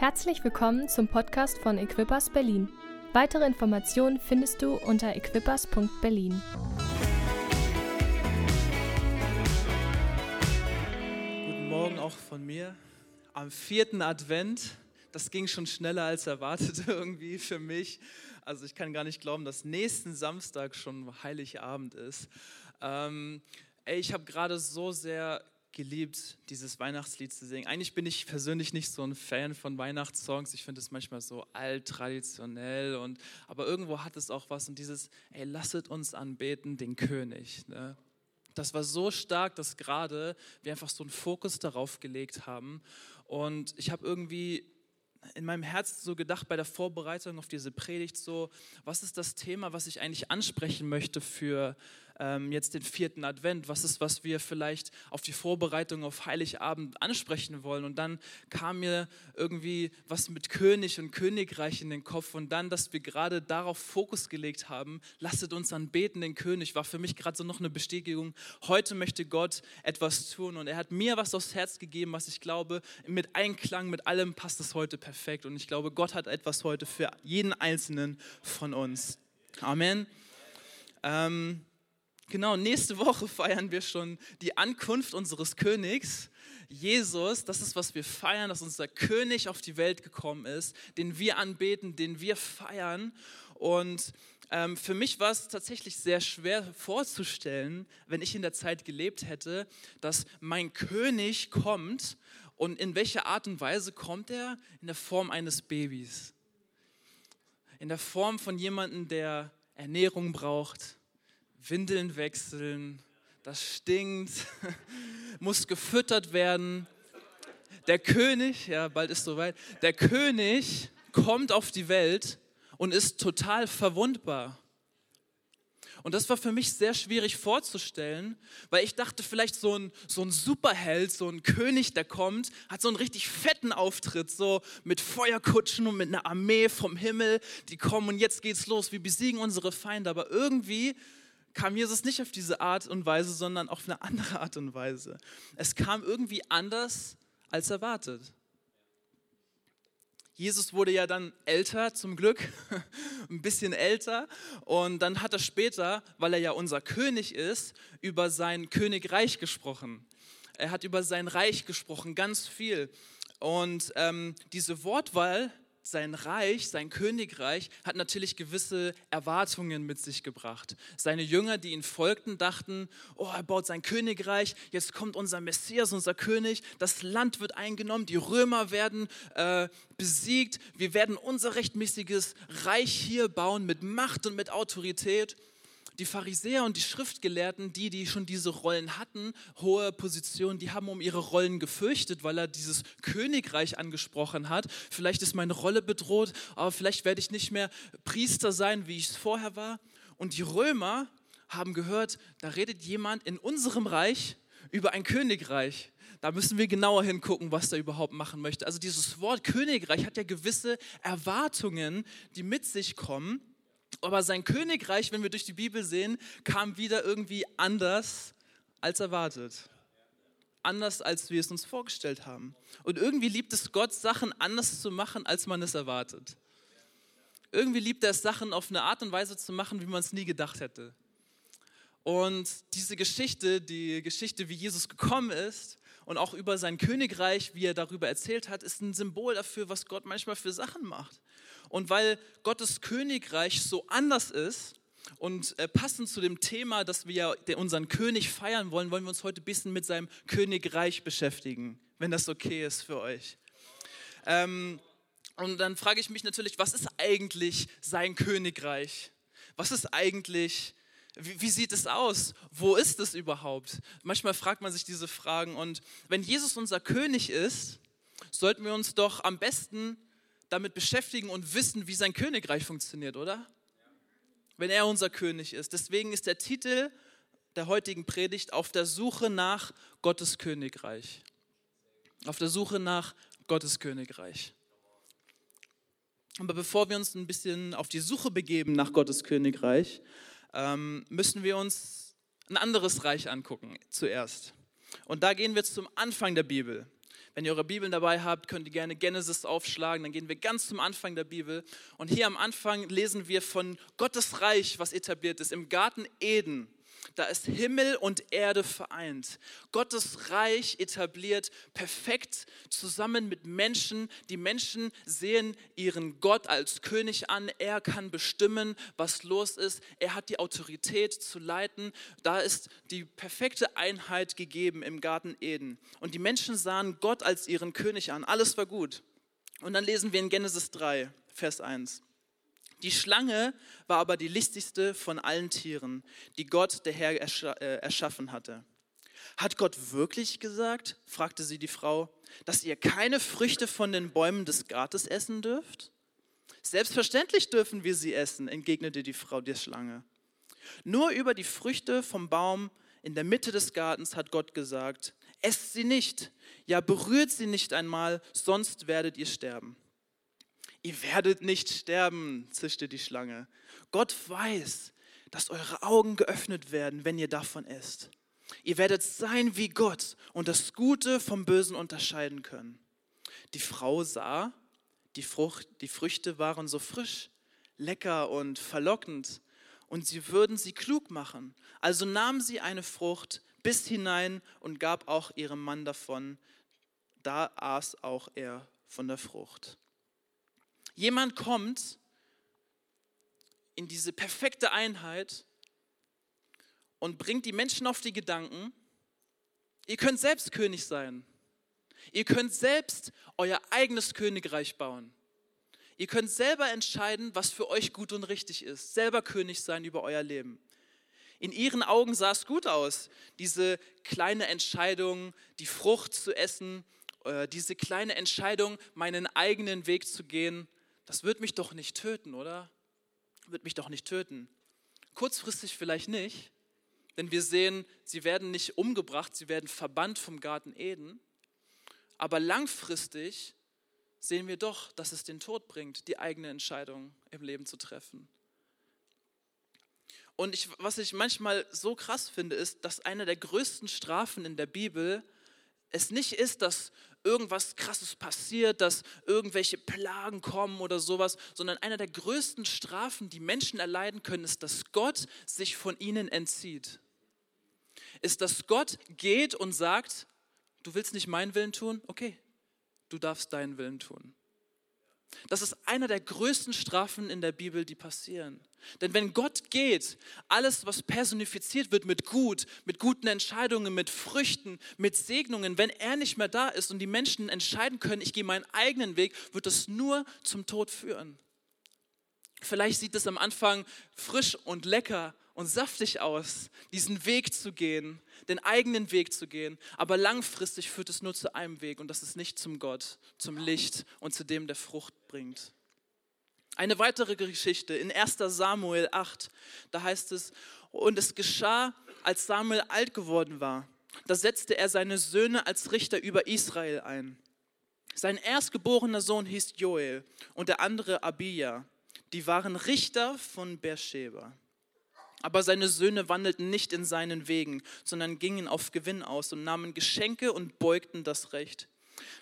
Herzlich willkommen zum Podcast von Equippers Berlin. Weitere Informationen findest du unter equippers.berlin. Guten Morgen auch von mir. Am vierten Advent, das ging schon schneller als erwartet irgendwie für mich. Also ich kann gar nicht glauben, dass nächsten Samstag schon Heiligabend ist. Ähm, ey, ich habe gerade so sehr geliebt, dieses Weihnachtslied zu singen. Eigentlich bin ich persönlich nicht so ein Fan von Weihnachtssongs. Ich finde es manchmal so alt, traditionell und aber irgendwo hat es auch was und dieses, ey, lasset uns anbeten den König. Ne? Das war so stark, dass gerade wir einfach so einen Fokus darauf gelegt haben und ich habe irgendwie in meinem Herzen so gedacht bei der Vorbereitung auf diese Predigt so, was ist das Thema, was ich eigentlich ansprechen möchte für ähm, jetzt den vierten Advent? Was ist, was wir vielleicht auf die Vorbereitung auf Heiligabend ansprechen wollen? Und dann kam mir irgendwie was mit König und Königreich in den Kopf und dann, dass wir gerade darauf Fokus gelegt haben, lasset uns anbeten den König, war für mich gerade so noch eine Bestätigung. Heute möchte Gott etwas tun und er hat mir was aufs Herz gegeben, was ich glaube, mit Einklang, mit allem passt es heute perfekt. Und ich glaube, Gott hat etwas heute für jeden Einzelnen von uns. Amen. Ähm, Genau, nächste Woche feiern wir schon die Ankunft unseres Königs. Jesus, das ist, was wir feiern, dass unser König auf die Welt gekommen ist, den wir anbeten, den wir feiern. Und ähm, für mich war es tatsächlich sehr schwer vorzustellen, wenn ich in der Zeit gelebt hätte, dass mein König kommt. Und in welcher Art und Weise kommt er? In der Form eines Babys. In der Form von jemandem, der Ernährung braucht, Windeln wechseln, das stinkt, muss gefüttert werden. Der König, ja, bald ist soweit, der König kommt auf die Welt und ist total verwundbar. Und das war für mich sehr schwierig vorzustellen, weil ich dachte, vielleicht so ein, so ein Superheld, so ein König, der kommt, hat so einen richtig fetten Auftritt, so mit Feuerkutschen und mit einer Armee vom Himmel, die kommen und jetzt geht's los, wir besiegen unsere Feinde. Aber irgendwie kam Jesus nicht auf diese Art und Weise, sondern auf eine andere Art und Weise. Es kam irgendwie anders als erwartet. Jesus wurde ja dann älter, zum Glück, ein bisschen älter. Und dann hat er später, weil er ja unser König ist, über sein Königreich gesprochen. Er hat über sein Reich gesprochen, ganz viel. Und ähm, diese Wortwahl sein Reich, sein Königreich hat natürlich gewisse Erwartungen mit sich gebracht. Seine Jünger, die ihn folgten, dachten, oh, er baut sein Königreich, jetzt kommt unser Messias, unser König, das Land wird eingenommen, die Römer werden äh, besiegt, wir werden unser rechtmäßiges Reich hier bauen mit Macht und mit Autorität die Pharisäer und die Schriftgelehrten, die, die schon diese Rollen hatten, hohe Positionen, die haben um ihre Rollen gefürchtet, weil er dieses Königreich angesprochen hat. Vielleicht ist meine Rolle bedroht, aber vielleicht werde ich nicht mehr Priester sein, wie ich es vorher war. Und die Römer haben gehört, da redet jemand in unserem Reich über ein Königreich. Da müssen wir genauer hingucken, was er überhaupt machen möchte. Also dieses Wort Königreich hat ja gewisse Erwartungen, die mit sich kommen. Aber sein Königreich, wenn wir durch die Bibel sehen, kam wieder irgendwie anders als erwartet. Anders als wir es uns vorgestellt haben. Und irgendwie liebt es Gott, Sachen anders zu machen, als man es erwartet. Irgendwie liebt er es, Sachen auf eine Art und Weise zu machen, wie man es nie gedacht hätte. Und diese Geschichte, die Geschichte, wie Jesus gekommen ist und auch über sein Königreich, wie er darüber erzählt hat, ist ein Symbol dafür, was Gott manchmal für Sachen macht. Und weil Gottes Königreich so anders ist und äh, passend zu dem Thema, dass wir ja unseren König feiern wollen, wollen wir uns heute ein bisschen mit seinem Königreich beschäftigen, wenn das okay ist für euch. Ähm, und dann frage ich mich natürlich, was ist eigentlich sein Königreich? Was ist eigentlich, wie, sieht es aus? Wo ist es überhaupt? Manchmal fragt man sich diese Fragen und wenn Jesus unser König ist, sollten wir uns doch am besten damit beschäftigen und wissen, wie sein Königreich funktioniert, oder? Wenn er unser König ist. Deswegen ist der Titel der heutigen Predigt auf der Suche nach Gottes Königreich. Auf der Suche nach Gottes Königreich. Aber bevor wir uns ein bisschen auf die Suche begeben nach Gottes Königreich, ähm, müssen wir uns ein anderes Reich angucken zuerst. Und da gehen wir zum Anfang der Bibel. Wenn ihr eure Bibeln dabei habt, könnt ihr gerne Genesis aufschlagen. Dann gehen wir ganz zum Anfang der Bibel. Und hier am Anfang lesen wir von Gottes Reich, was etabliert ist. Im Garten Eden da ist Himmel und Erde vereint. Gottes Reich etabliert perfekt zusammen mit Menschen. Die Menschen sehen ihren Gott als König an. Er kann bestimmen, was los ist. Er hat die Autorität zu leiten. Da ist die perfekte Einheit gegeben im Garten Eden. Und die Menschen sahen Gott als ihren König an. Alles war gut. Und dann lesen wir in Genesis 3, Vers 1. Die Schlange war aber die listigste von allen Tieren, die Gott, der Herr, äh, erschaffen hatte. Hat Gott wirklich gesagt, fragte sie die Frau, dass ihr keine Früchte von den Bäumen des Gartes essen dürft? Selbstverständlich dürfen wir sie essen, entgegnete die Frau der Schlange. Nur über die Früchte vom Baum in der Mitte des Gartens hat Gott gesagt, esst sie nicht, ja berührt sie nicht einmal, sonst werdet ihr sterben. Ihr werdet nicht sterben, zischte die Schlange. Gott weiß, dass eure Augen geöffnet werden, wenn ihr davon esst. Ihr werdet sein wie Gott und das Gute vom Bösen unterscheiden können. Die Frau sah, die, Frucht, die Früchte waren so frisch, lecker und verlockend und sie würden sie klug machen. Also nahm sie eine Frucht, biss hinein und gab auch ihrem Mann davon. Da aß auch er von der Frucht. Jemand kommt in diese perfekte Einheit und bringt die Menschen auf die Gedanken, ihr könnt selbst König sein. Ihr könnt selbst euer eigenes Königreich bauen. Ihr könnt selber entscheiden, was für euch gut und richtig ist. Selber König sein über euer Leben. In ihren Augen sah es gut aus, diese kleine Entscheidung, die Frucht zu essen, äh, diese kleine Entscheidung, meinen eigenen Weg zu gehen das wird mich doch nicht töten, oder? Wird mich doch nicht töten. Kurzfristig vielleicht nicht, denn wir sehen, sie werden nicht umgebracht, sie werden verbannt vom Garten Eden. Aber langfristig sehen wir doch, dass es den Tod bringt, die eigene Entscheidung im Leben zu treffen. Und ich, was ich manchmal so krass finde, ist, dass eine der größten Strafen in der Bibel es nicht ist, dass irgendwas Krasses passiert, dass irgendwelche Plagen kommen oder sowas, sondern einer der größten Strafen, die Menschen erleiden können, ist, dass Gott sich von ihnen entzieht. Ist, dass Gott geht und sagt, du willst nicht meinen Willen tun? Okay, du darfst deinen Willen tun. Das ist einer der größten Strafen in der Bibel, die passieren. Denn wenn Gott geht, alles, was personifiziert wird mit Gut, mit guten Entscheidungen, mit Früchten, mit Segnungen, wenn er nicht mehr da ist und die Menschen entscheiden können, ich gehe meinen eigenen Weg, wird das nur zum Tod führen. Vielleicht sieht es am Anfang frisch und lecker und saftig aus, diesen Weg zu gehen, den eigenen Weg zu gehen, aber langfristig führt es nur zu einem Weg und das ist nicht zum Gott, zum Licht und zu dem, der Frucht bringt. Eine weitere Geschichte in 1 Samuel 8, da heißt es, und es geschah, als Samuel alt geworden war, da setzte er seine Söhne als Richter über Israel ein. Sein erstgeborener Sohn hieß Joel und der andere Abia. Die waren Richter von Beersheba. Aber seine Söhne wandelten nicht in seinen Wegen, sondern gingen auf Gewinn aus und nahmen Geschenke und beugten das Recht.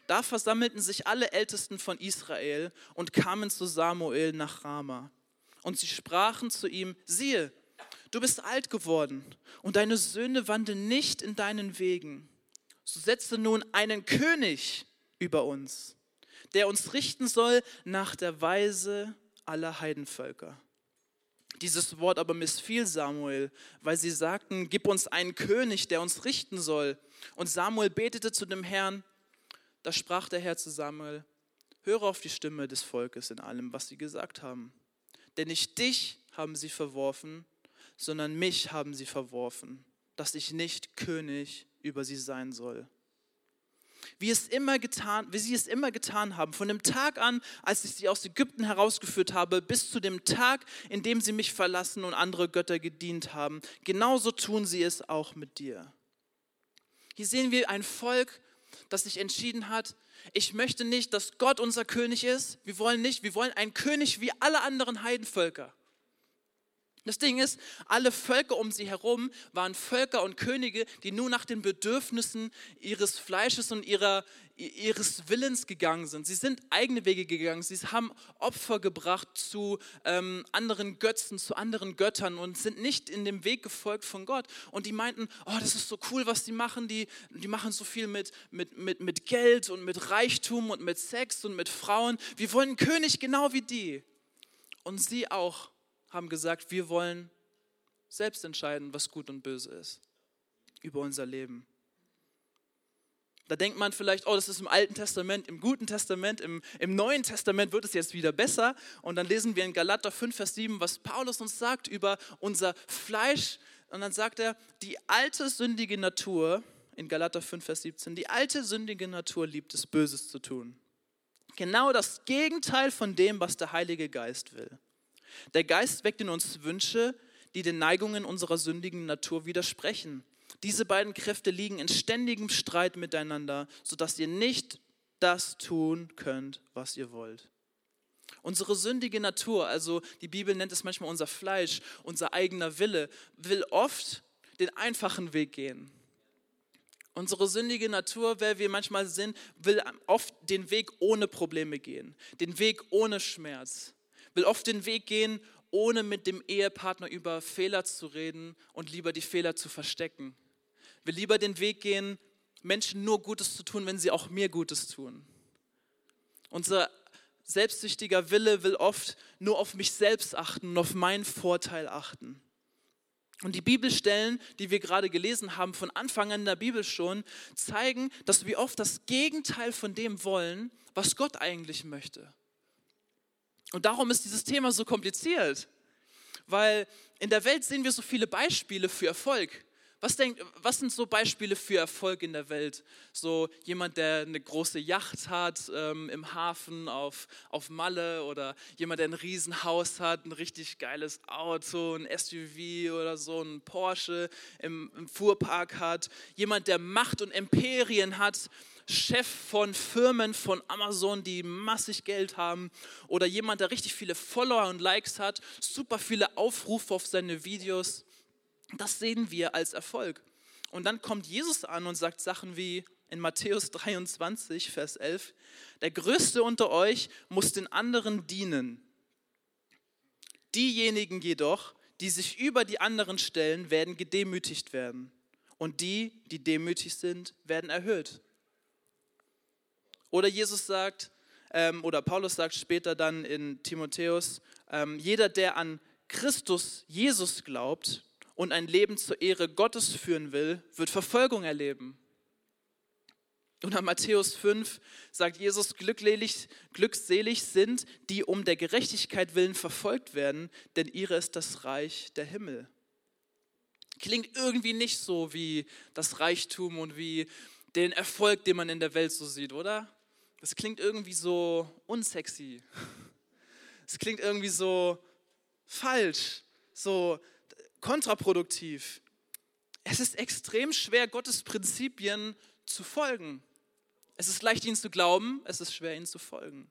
Da versammelten sich alle Ältesten von Israel und kamen zu Samuel nach Rama. Und sie sprachen zu ihm, siehe, du bist alt geworden und deine Söhne wandeln nicht in deinen Wegen. So setze nun einen König über uns, der uns richten soll nach der Weise aller Heidenvölker. Dieses Wort aber missfiel Samuel, weil sie sagten, gib uns einen König, der uns richten soll. Und Samuel betete zu dem Herrn, da sprach der Herr zu Samuel, höre auf die Stimme des Volkes in allem, was sie gesagt haben. Denn nicht dich haben sie verworfen, sondern mich haben sie verworfen, dass ich nicht König über sie sein soll wie, es immer getan, wie sie es immer getan haben. Von dem Tag an, als ich sie aus Ägypten herausgeführt habe, bis zu dem Tag, in dem sie mich verlassen und andere Götter gedient haben. Genauso tun sie es auch mit dir. Hier sehen wir ein Volk, das sich entschieden hat, ich möchte nicht, dass Gott unser König ist. Wir wollen nicht, wir wollen einen König wie alle anderen Heidenvölker. Das Ding ist, alle Völker um sie herum waren Völker und Könige, die nur nach den Bedürfnissen ihres Fleisches und ihrer, ihres Willens gegangen sind. Sie sind eigene Wege gegangen. Sie haben Opfer gebracht zu ähm, anderen Götzen, zu anderen Göttern und sind nicht in dem Weg gefolgt von Gott. Und die meinten, oh, das ist so cool, was die machen. Die, die machen so viel mit, mit, mit, mit Geld und mit Reichtum und mit Sex und mit Frauen. Wir wollen einen König genau wie die. Und sie auch haben gesagt, wir wollen selbst entscheiden, was gut und böse ist über unser Leben. Da denkt man vielleicht, oh, das ist im Alten Testament, im Guten Testament, im, im Neuen Testament wird es jetzt wieder besser. Und dann lesen wir in Galater 5, Vers 7, was Paulus uns sagt über unser Fleisch. Und dann sagt er, die alte sündige Natur, in Galater 5, Vers 17, die alte sündige Natur liebt es, Böses zu tun. Genau das Gegenteil von dem, was der Heilige Geist will. Der Geist weckt in uns Wünsche, die den Neigungen unserer sündigen Natur widersprechen. Diese beiden Kräfte liegen in ständigem Streit miteinander, sodass ihr nicht das tun könnt, was ihr wollt. Unsere sündige Natur, also die Bibel nennt es manchmal unser Fleisch, unser eigener Wille, will oft den einfachen Weg gehen. Unsere sündige Natur, wer wir manchmal sind, will oft den Weg ohne Probleme gehen, den Weg ohne Schmerz, will oft den Weg gehen, ohne mit dem Ehepartner über Fehler zu reden und lieber die Fehler zu verstecken. Will lieber den Weg gehen, Menschen nur Gutes zu tun, wenn sie auch mir Gutes tun. Unser selbstsüchtiger Wille will oft nur auf mich selbst achten und auf meinen Vorteil achten. Und die Bibelstellen, die wir gerade gelesen haben, von Anfang an in der Bibel schon, zeigen, dass wir oft das Gegenteil von dem wollen, was Gott eigentlich möchte. Und darum ist dieses Thema so kompliziert, weil in der Welt sehen wir so viele Beispiele für Erfolg. Was, denkt, was sind so Beispiele für Erfolg in der Welt? So jemand, der eine große Yacht hat ähm, im Hafen auf, auf Malle oder jemand, der ein Riesenhaus hat, ein richtig geiles Auto, ein SUV oder so, ein Porsche im, im Fuhrpark hat. Jemand, der Macht und Imperien hat, Chef von Firmen von Amazon, die massig Geld haben oder jemand, der richtig viele Follower und Likes hat, super viele Aufrufe auf seine Videos. Das sehen wir als Erfolg. Und dann kommt Jesus an und sagt Sachen wie in Matthäus 23, Vers 11, der Größte unter euch muss den anderen dienen. Diejenigen jedoch, die sich über die anderen stellen, werden gedemütigt werden. Und die, die demütig sind, werden erhöht. Oder Jesus sagt, ähm, oder Paulus sagt später dann in Timotheus, ähm, jeder, der an Christus Jesus glaubt und ein Leben zur Ehre Gottes führen will, wird Verfolgung erleben. Und an Matthäus 5 sagt Jesus, glückselig, glückselig sind, die um der Gerechtigkeit willen verfolgt werden, denn ihre ist das Reich der Himmel. Klingt irgendwie nicht so wie das Reichtum und wie den Erfolg, den man in der Welt so sieht, oder? Das klingt irgendwie so unsexy. Es klingt irgendwie so falsch, so kontraproduktiv. Es ist extrem schwer, Gottes Prinzipien zu folgen. Es ist leicht, ihnen zu glauben, es ist schwer, ihnen zu folgen.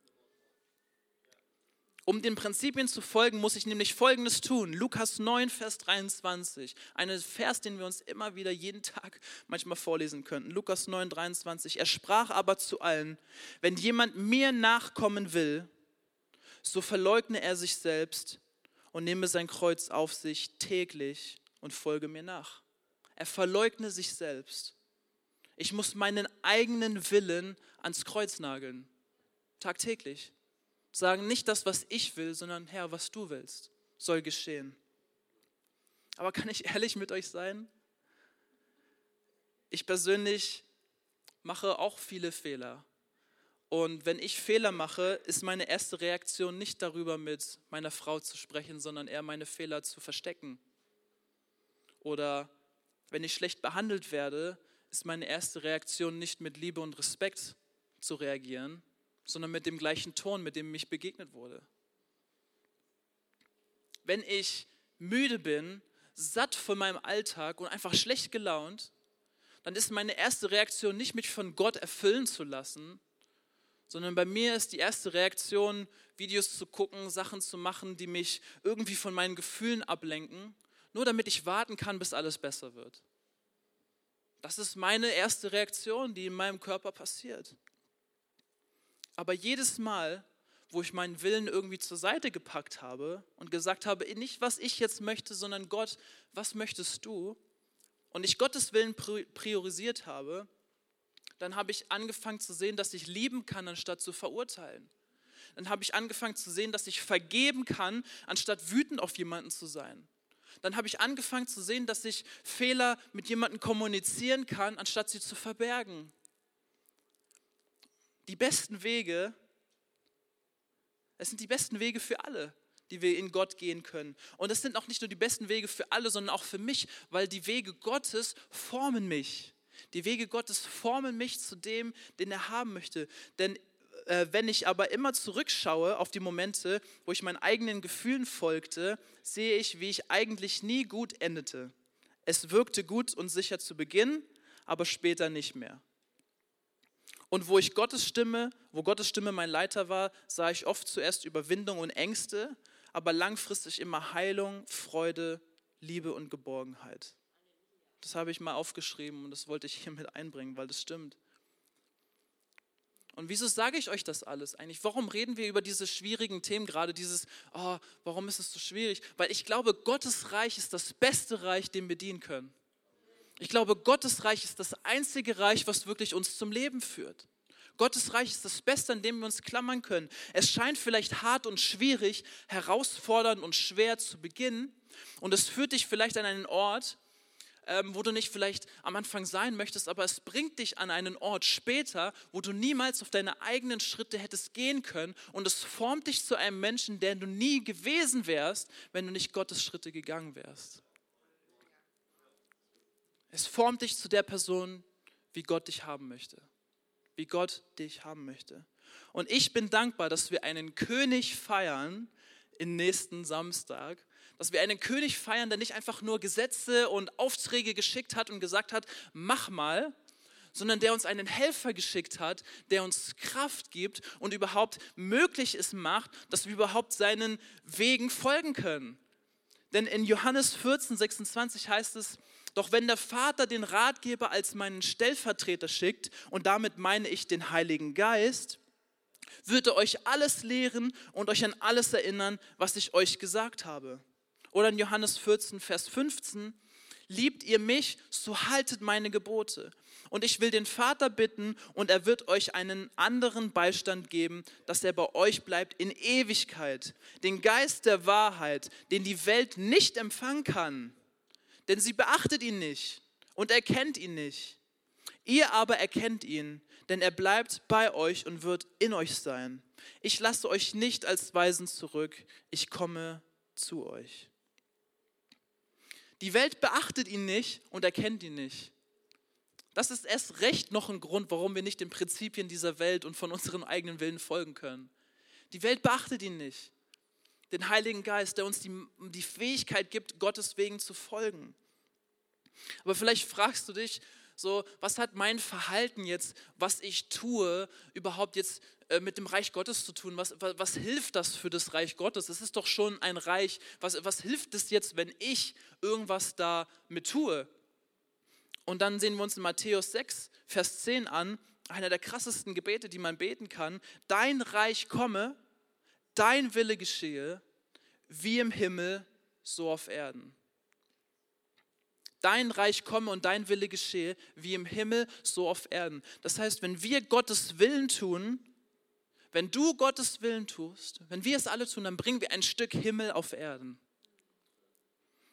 Um den Prinzipien zu folgen, muss ich nämlich Folgendes tun. Lukas 9, Vers 23. Ein Vers, den wir uns immer wieder jeden Tag manchmal vorlesen könnten. Lukas 9, 23. Er sprach aber zu allen, wenn jemand mir nachkommen will, so verleugne er sich selbst und nehme sein Kreuz auf sich täglich und folge mir nach. Er verleugne sich selbst. Ich muss meinen eigenen Willen ans Kreuz nageln. Tagtäglich sagen nicht das, was ich will, sondern Herr, was du willst, soll geschehen. Aber kann ich ehrlich mit euch sein? Ich persönlich mache auch viele Fehler. Und wenn ich Fehler mache, ist meine erste Reaktion nicht darüber, mit meiner Frau zu sprechen, sondern eher meine Fehler zu verstecken. Oder wenn ich schlecht behandelt werde, ist meine erste Reaktion nicht mit Liebe und Respekt zu reagieren, sondern mit dem gleichen Ton, mit dem mich begegnet wurde. Wenn ich müde bin, satt von meinem Alltag und einfach schlecht gelaunt, dann ist meine erste Reaktion nicht, mich von Gott erfüllen zu lassen, sondern bei mir ist die erste Reaktion, Videos zu gucken, Sachen zu machen, die mich irgendwie von meinen Gefühlen ablenken, nur damit ich warten kann, bis alles besser wird. Das ist meine erste Reaktion, die in meinem Körper passiert. Aber jedes Mal, wo ich meinen Willen irgendwie zur Seite gepackt habe und gesagt habe, nicht was ich jetzt möchte, sondern Gott, was möchtest du? Und ich Gottes Willen priorisiert habe, dann habe ich angefangen zu sehen, dass ich lieben kann, anstatt zu verurteilen. Dann habe ich angefangen zu sehen, dass ich vergeben kann, anstatt wütend auf jemanden zu sein. Dann habe ich angefangen zu sehen, dass ich Fehler mit jemandem kommunizieren kann, anstatt sie zu verbergen. Die besten Wege, es sind die besten Wege für alle, die wir in Gott gehen können. Und es sind auch nicht nur die besten Wege für alle, sondern auch für mich, weil die Wege Gottes formen mich. Die Wege Gottes formen mich zu dem, den er haben möchte. Denn äh, wenn ich aber immer zurückschaue auf die Momente, wo ich meinen eigenen Gefühlen folgte, sehe ich, wie ich eigentlich nie gut endete. Es wirkte gut und sicher zu Beginn, aber später nicht mehr. Und wo ich Gottes Stimme, wo Gottes Stimme mein Leiter war, sah ich oft zuerst Überwindung und Ängste, aber langfristig immer Heilung, Freude, Liebe und Geborgenheit. Das habe ich mal aufgeschrieben und das wollte ich hier mit einbringen, weil das stimmt. Und wieso sage ich euch das alles eigentlich? Warum reden wir über diese schwierigen Themen gerade? Dieses, oh, warum ist es so schwierig? Weil ich glaube, Gottes Reich ist das beste Reich, dem wir dienen können. Ich glaube, Gottes Reich ist das einzige Reich, was wirklich uns zum Leben führt. Gottes Reich ist das Beste, an dem wir uns klammern können. Es scheint vielleicht hart und schwierig, herausfordernd und schwer zu beginnen. Und es führt dich vielleicht an einen Ort, ähm, wo du nicht vielleicht am Anfang sein möchtest, aber es bringt dich an einen Ort später, wo du niemals auf deine eigenen Schritte hättest gehen können und es formt dich zu einem Menschen, der du nie gewesen wärst, wenn du nicht Gottes Schritte gegangen wärst. Es formt dich zu der Person, wie Gott dich haben möchte. Wie Gott dich haben möchte. Und ich bin dankbar, dass wir einen König feiern im nächsten Samstag, dass wir einen König feiern, der nicht einfach nur Gesetze und Aufträge geschickt hat und gesagt hat, mach mal, sondern der uns einen Helfer geschickt hat, der uns Kraft gibt und überhaupt möglich es macht, dass wir überhaupt seinen Wegen folgen können. Denn in Johannes 14, 26 heißt es, doch wenn der Vater den Ratgeber als meinen Stellvertreter schickt, und damit meine ich den Heiligen Geist, wird er euch alles lehren und euch an alles erinnern, was ich euch gesagt habe. Oder in Johannes 14, Vers 15, liebt ihr mich, so haltet meine Gebote. Und ich will den Vater bitten, und er wird euch einen anderen Beistand geben, dass er bei euch bleibt in Ewigkeit. Den Geist der Wahrheit, den die Welt nicht empfangen kann. Denn sie beachtet ihn nicht und erkennt ihn nicht. Ihr aber erkennt ihn, denn er bleibt bei euch und wird in euch sein. Ich lasse euch nicht als Weisen zurück, ich komme zu euch. Die Welt beachtet ihn nicht und erkennt ihn nicht. Das ist erst recht noch ein Grund, warum wir nicht den Prinzipien dieser Welt und von unserem eigenen Willen folgen können. Die Welt beachtet ihn nicht. Den Heiligen Geist, der uns die, die Fähigkeit gibt, Gottes Wegen zu folgen. Aber vielleicht fragst du dich, so, was hat mein Verhalten jetzt, was ich tue, überhaupt jetzt äh, mit dem Reich Gottes zu tun? Was, was, was, hilft das für das Reich Gottes? Es ist doch schon ein Reich. Was, was hilft es jetzt, wenn ich irgendwas da mit tue? Und dann sehen wir uns in Matthäus 6, Vers 10 an, einer der krassesten Gebete, die man beten kann. Dein Reich komme, dein Wille geschehe, wie im Himmel, so auf Erden dein Reich komme und dein Wille geschehe, wie im Himmel, so auf Erden. Das heißt, wenn wir Gottes Willen tun, wenn du Gottes Willen tust, wenn wir es alle tun, dann bringen wir ein Stück Himmel auf Erden.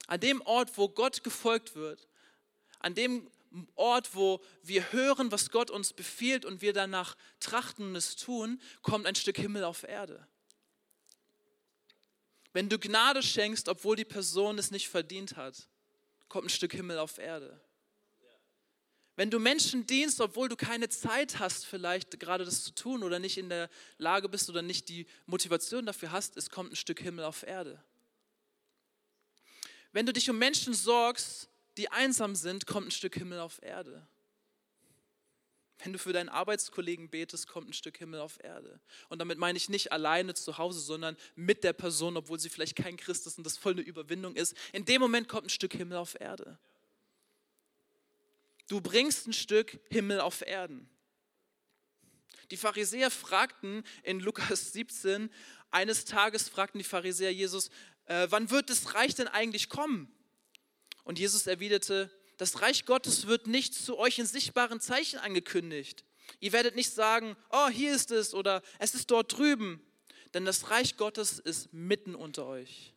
An dem Ort, wo Gott gefolgt wird, an dem Ort, wo wir hören, was Gott uns befiehlt und wir danach trachten und es tun, kommt ein Stück Himmel auf Erde. Wenn du Gnade schenkst, obwohl die Person es nicht verdient hat, kommt ein Stück Himmel auf Erde. Wenn du Menschen dienst, obwohl du keine Zeit hast, vielleicht gerade das zu tun oder nicht in der Lage bist oder nicht die Motivation dafür hast, es kommt ein Stück Himmel auf Erde. Wenn du dich um Menschen sorgst, die einsam sind, kommt ein Stück Himmel auf Erde. Wenn du für deinen Arbeitskollegen betest, kommt ein Stück Himmel auf Erde. Und damit meine ich nicht alleine zu Hause, sondern mit der Person, obwohl sie vielleicht kein Christ ist und das voll eine Überwindung ist. In dem Moment kommt ein Stück Himmel auf Erde. Du bringst ein Stück Himmel auf Erden. Die Pharisäer fragten in Lukas 17, eines Tages fragten die Pharisäer Jesus, äh, wann wird das Reich denn eigentlich kommen? Und Jesus erwiderte, das Reich Gottes wird nicht zu euch in sichtbaren Zeichen angekündigt. Ihr werdet nicht sagen, oh, hier ist es oder es ist dort drüben, denn das Reich Gottes ist mitten unter euch.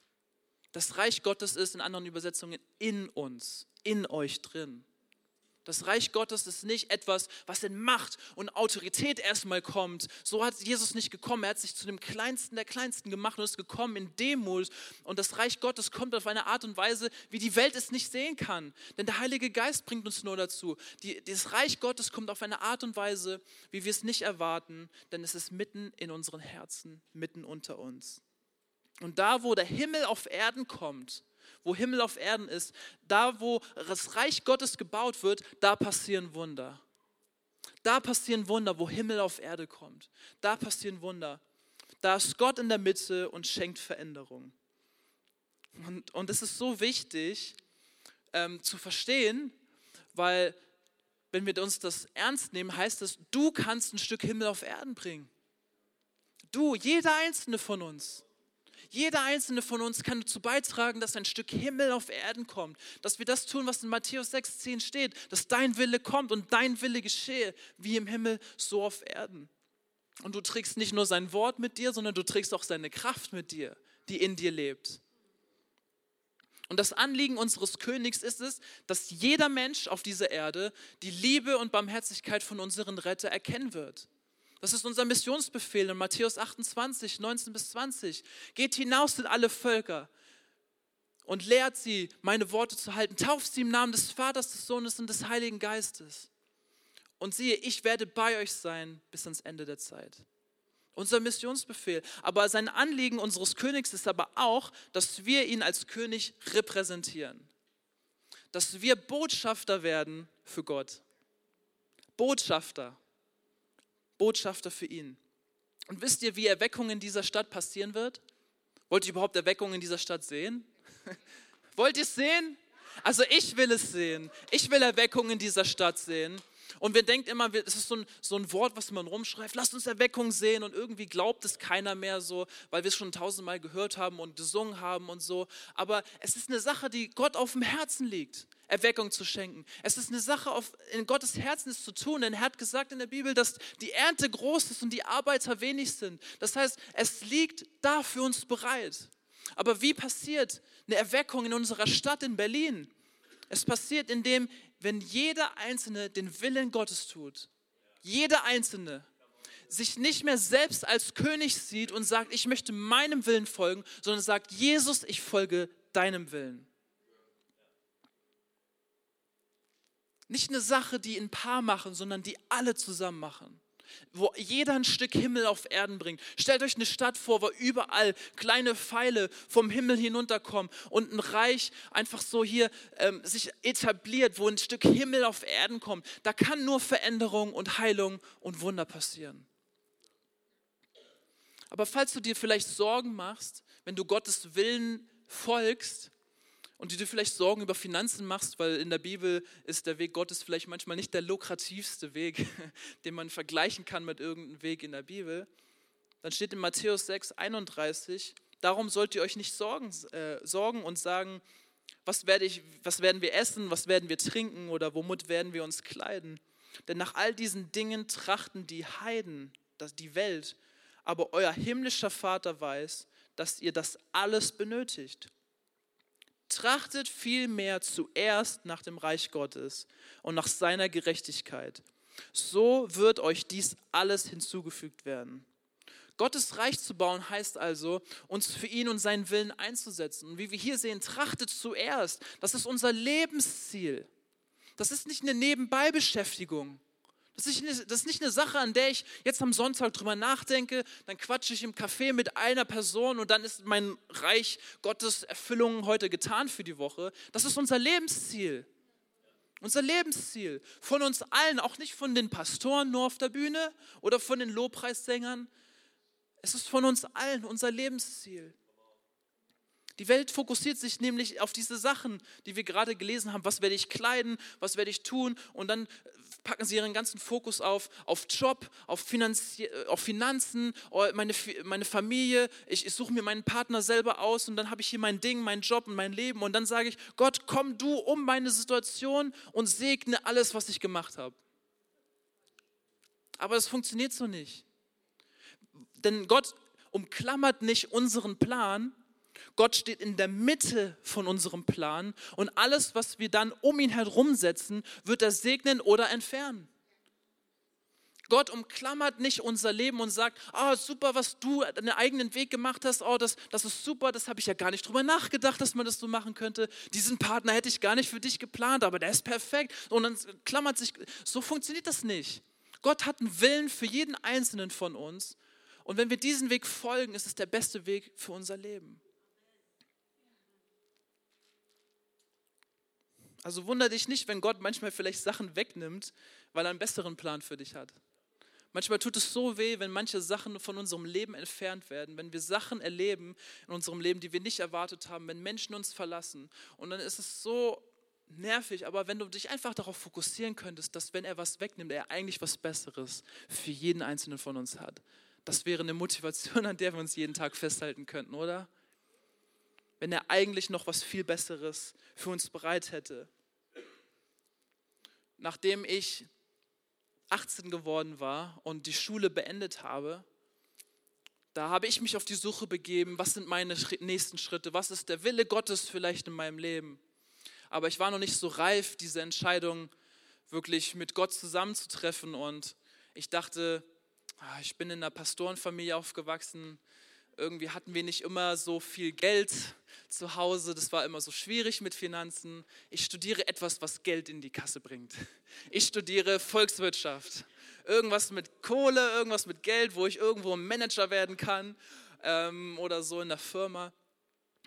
Das Reich Gottes ist in anderen Übersetzungen in uns, in euch drin. Das Reich Gottes ist nicht etwas, was in Macht und Autorität erstmal kommt. So hat Jesus nicht gekommen. Er hat sich zu dem Kleinsten der Kleinsten gemacht und ist gekommen in Demut. Und das Reich Gottes kommt auf eine Art und Weise, wie die Welt es nicht sehen kann. Denn der Heilige Geist bringt uns nur dazu. Die, das Reich Gottes kommt auf eine Art und Weise, wie wir es nicht erwarten, denn es ist mitten in unseren Herzen, mitten unter uns. Und da, wo der Himmel auf Erden kommt, wo Himmel auf Erden ist, da wo das Reich Gottes gebaut wird, da passieren Wunder. Da passieren Wunder, wo Himmel auf Erde kommt. Da passieren Wunder. Da ist Gott in der Mitte und schenkt Veränderung. Und, und es ist so wichtig ähm, zu verstehen, weil wenn wir uns das ernst nehmen, heißt es, du kannst ein Stück Himmel auf Erden bringen. Du, jeder einzelne von uns. Jeder einzelne von uns kann dazu beitragen, dass ein Stück Himmel auf Erden kommt. Dass wir das tun, was in Matthäus 6,10 steht. Dass dein Wille kommt und dein Wille geschehe, wie im Himmel, so auf Erden. Und du trägst nicht nur sein Wort mit dir, sondern du trägst auch seine Kraft mit dir, die in dir lebt. Und das Anliegen unseres Königs ist es, dass jeder Mensch auf dieser Erde die Liebe und Barmherzigkeit von unseren Retter erkennen wird. Das ist unser Missionsbefehl in Matthäus 28, 19 bis 20. Geht hinaus in alle Völker und lehrt sie, meine Worte zu halten. Tauft sie im Namen des Vaters, des Sohnes und des Heiligen Geistes. Und siehe, ich werde bei euch sein bis ans Ende der Zeit. Unser Missionsbefehl. Aber sein Anliegen unseres Königs ist aber auch, dass wir ihn als König repräsentieren. Dass wir Botschafter werden für Gott. Botschafter. Botschafter für ihn. Und wisst ihr, wie Erweckung in dieser Stadt passieren wird? Wollt ihr überhaupt Erweckung in dieser Stadt sehen? Wollt ihr es sehen? Also ich will es sehen. Ich will Erweckung in dieser Stadt sehen. Und wir denken immer, es ist so ein, so ein Wort, was man rumschreibt, lasst uns Erweckung sehen und irgendwie glaubt es keiner mehr so, weil wir es schon tausendmal gehört haben und gesungen haben und so. Aber es ist eine Sache, die Gott auf dem Herzen liegt. Erweckung zu schenken. Es ist eine Sache, auf, in Gottes Herzen es zu tun, denn er hat gesagt in der Bibel, dass die Ernte groß ist und die Arbeiter wenig sind. Das heißt, es liegt da für uns bereit. Aber wie passiert eine Erweckung in unserer Stadt in Berlin? Es passiert, indem wenn jeder Einzelne den Willen Gottes tut, jeder Einzelne sich nicht mehr selbst als König sieht und sagt, ich möchte meinem Willen folgen, sondern sagt, Jesus, ich folge deinem Willen. Nicht eine Sache, die ein Paar machen, sondern die alle zusammen machen wo jeder ein Stück Himmel auf Erden bringt. Stellt euch eine Stadt vor, wo überall kleine Pfeile vom Himmel hinunterkommen und ein Reich einfach so hier ähm, sich etabliert, wo ein Stück Himmel auf Erden kommt. Da kann nur Veränderung und Heilung und Wunder passieren. Aber falls du dir vielleicht Sorgen machst, wenn du Gottes Willen folgst, und die du vielleicht Sorgen über Finanzen machst, weil in der Bibel ist der Weg Gottes vielleicht manchmal nicht der lukrativste Weg, den man vergleichen kann mit irgendeinem Weg in der Bibel, dann steht in Matthäus 6, 31, darum sollt ihr euch nicht sorgen, äh, sorgen und sagen, was, werde ich, was werden wir essen, was werden wir trinken oder womit werden wir uns kleiden. Denn nach all diesen Dingen trachten die Heiden, die Welt, aber euer himmlischer Vater weiß, dass ihr das alles benötigt. Trachtet vielmehr zuerst nach dem Reich Gottes und nach seiner Gerechtigkeit. So wird euch dies alles hinzugefügt werden. Gottes Reich zu bauen heißt also, uns für ihn und seinen Willen einzusetzen. Und wie wir hier sehen, trachtet zuerst. Das ist unser Lebensziel. Das ist nicht eine Nebenbeibeschäftigung. Das ist, nicht, das ist nicht eine Sache, an der ich jetzt am Sonntag drüber nachdenke, dann quatsche ich im Café mit einer Person und dann ist mein Reich Gottes Erfüllung heute getan für die Woche. Das ist unser Lebensziel. Unser Lebensziel von uns allen, auch nicht von den Pastoren nur auf der Bühne oder von den Lobpreissängern. Es ist von uns allen unser Lebensziel. Die Welt fokussiert sich nämlich auf diese Sachen, die wir gerade gelesen haben. Was werde ich kleiden? Was werde ich tun? Und dann packen sie ihren ganzen Fokus auf, auf Job, auf, Finanzi auf Finanzen, oh, meine, meine Familie. Ich, ich suche mir meinen Partner selber aus und dann habe ich hier mein Ding, meinen Job und mein Leben. Und dann sage ich, Gott, komm du um meine Situation und segne alles, was ich gemacht habe. Aber es funktioniert so nicht. Denn Gott umklammert nicht unseren Plan, Gott steht in der Mitte von unserem Plan und alles, was wir dann um ihn herum setzen, wird er segnen oder entfernen. Gott umklammert nicht unser Leben und sagt, oh, super, was du deinen eigenen Weg gemacht hast, oh, das, das ist super, das habe ich ja gar nicht drüber nachgedacht, dass man das so machen könnte. Diesen Partner hätte ich gar nicht für dich geplant, aber der ist perfekt. Und dann klammert sich, so funktioniert das nicht. Gott hat einen Willen für jeden Einzelnen von uns. Und wenn wir diesen Weg folgen, ist es der beste Weg für unser Leben. Also wundere dich nicht, wenn Gott manchmal vielleicht Sachen wegnimmt, weil er einen besseren Plan für dich hat. Manchmal tut es so weh, wenn manche Sachen von unserem Leben entfernt werden, wenn wir Sachen erleben in unserem Leben, die wir nicht erwartet haben, wenn Menschen uns verlassen. Und dann ist es so nervig, aber wenn du dich einfach darauf fokussieren könntest, dass wenn er was wegnimmt, er eigentlich was Besseres für jeden Einzelnen von uns hat. Das wäre eine Motivation, an der wir uns jeden Tag festhalten könnten, oder? Wenn er eigentlich noch was viel Besseres für uns bereit hätte nachdem ich 18 geworden war und die Schule beendet habe, da habe ich mich auf die Suche begeben, was sind meine nächsten Schritte, was ist der Wille Gottes vielleicht in meinem Leben. Aber ich war noch nicht so reif, diese Entscheidung wirklich mit Gott zusammenzutreffen und ich dachte, ah, ich bin in einer Pastorenfamilie aufgewachsen, irgendwie hatten wir nicht immer so viel Geld zu Hause, das war immer so schwierig mit Finanzen. Ich studiere etwas, was Geld in die Kasse bringt. Ich studiere Volkswirtschaft. Irgendwas mit Kohle, irgendwas mit Geld, wo ich irgendwo Manager werden kann ähm, oder so in der Firma.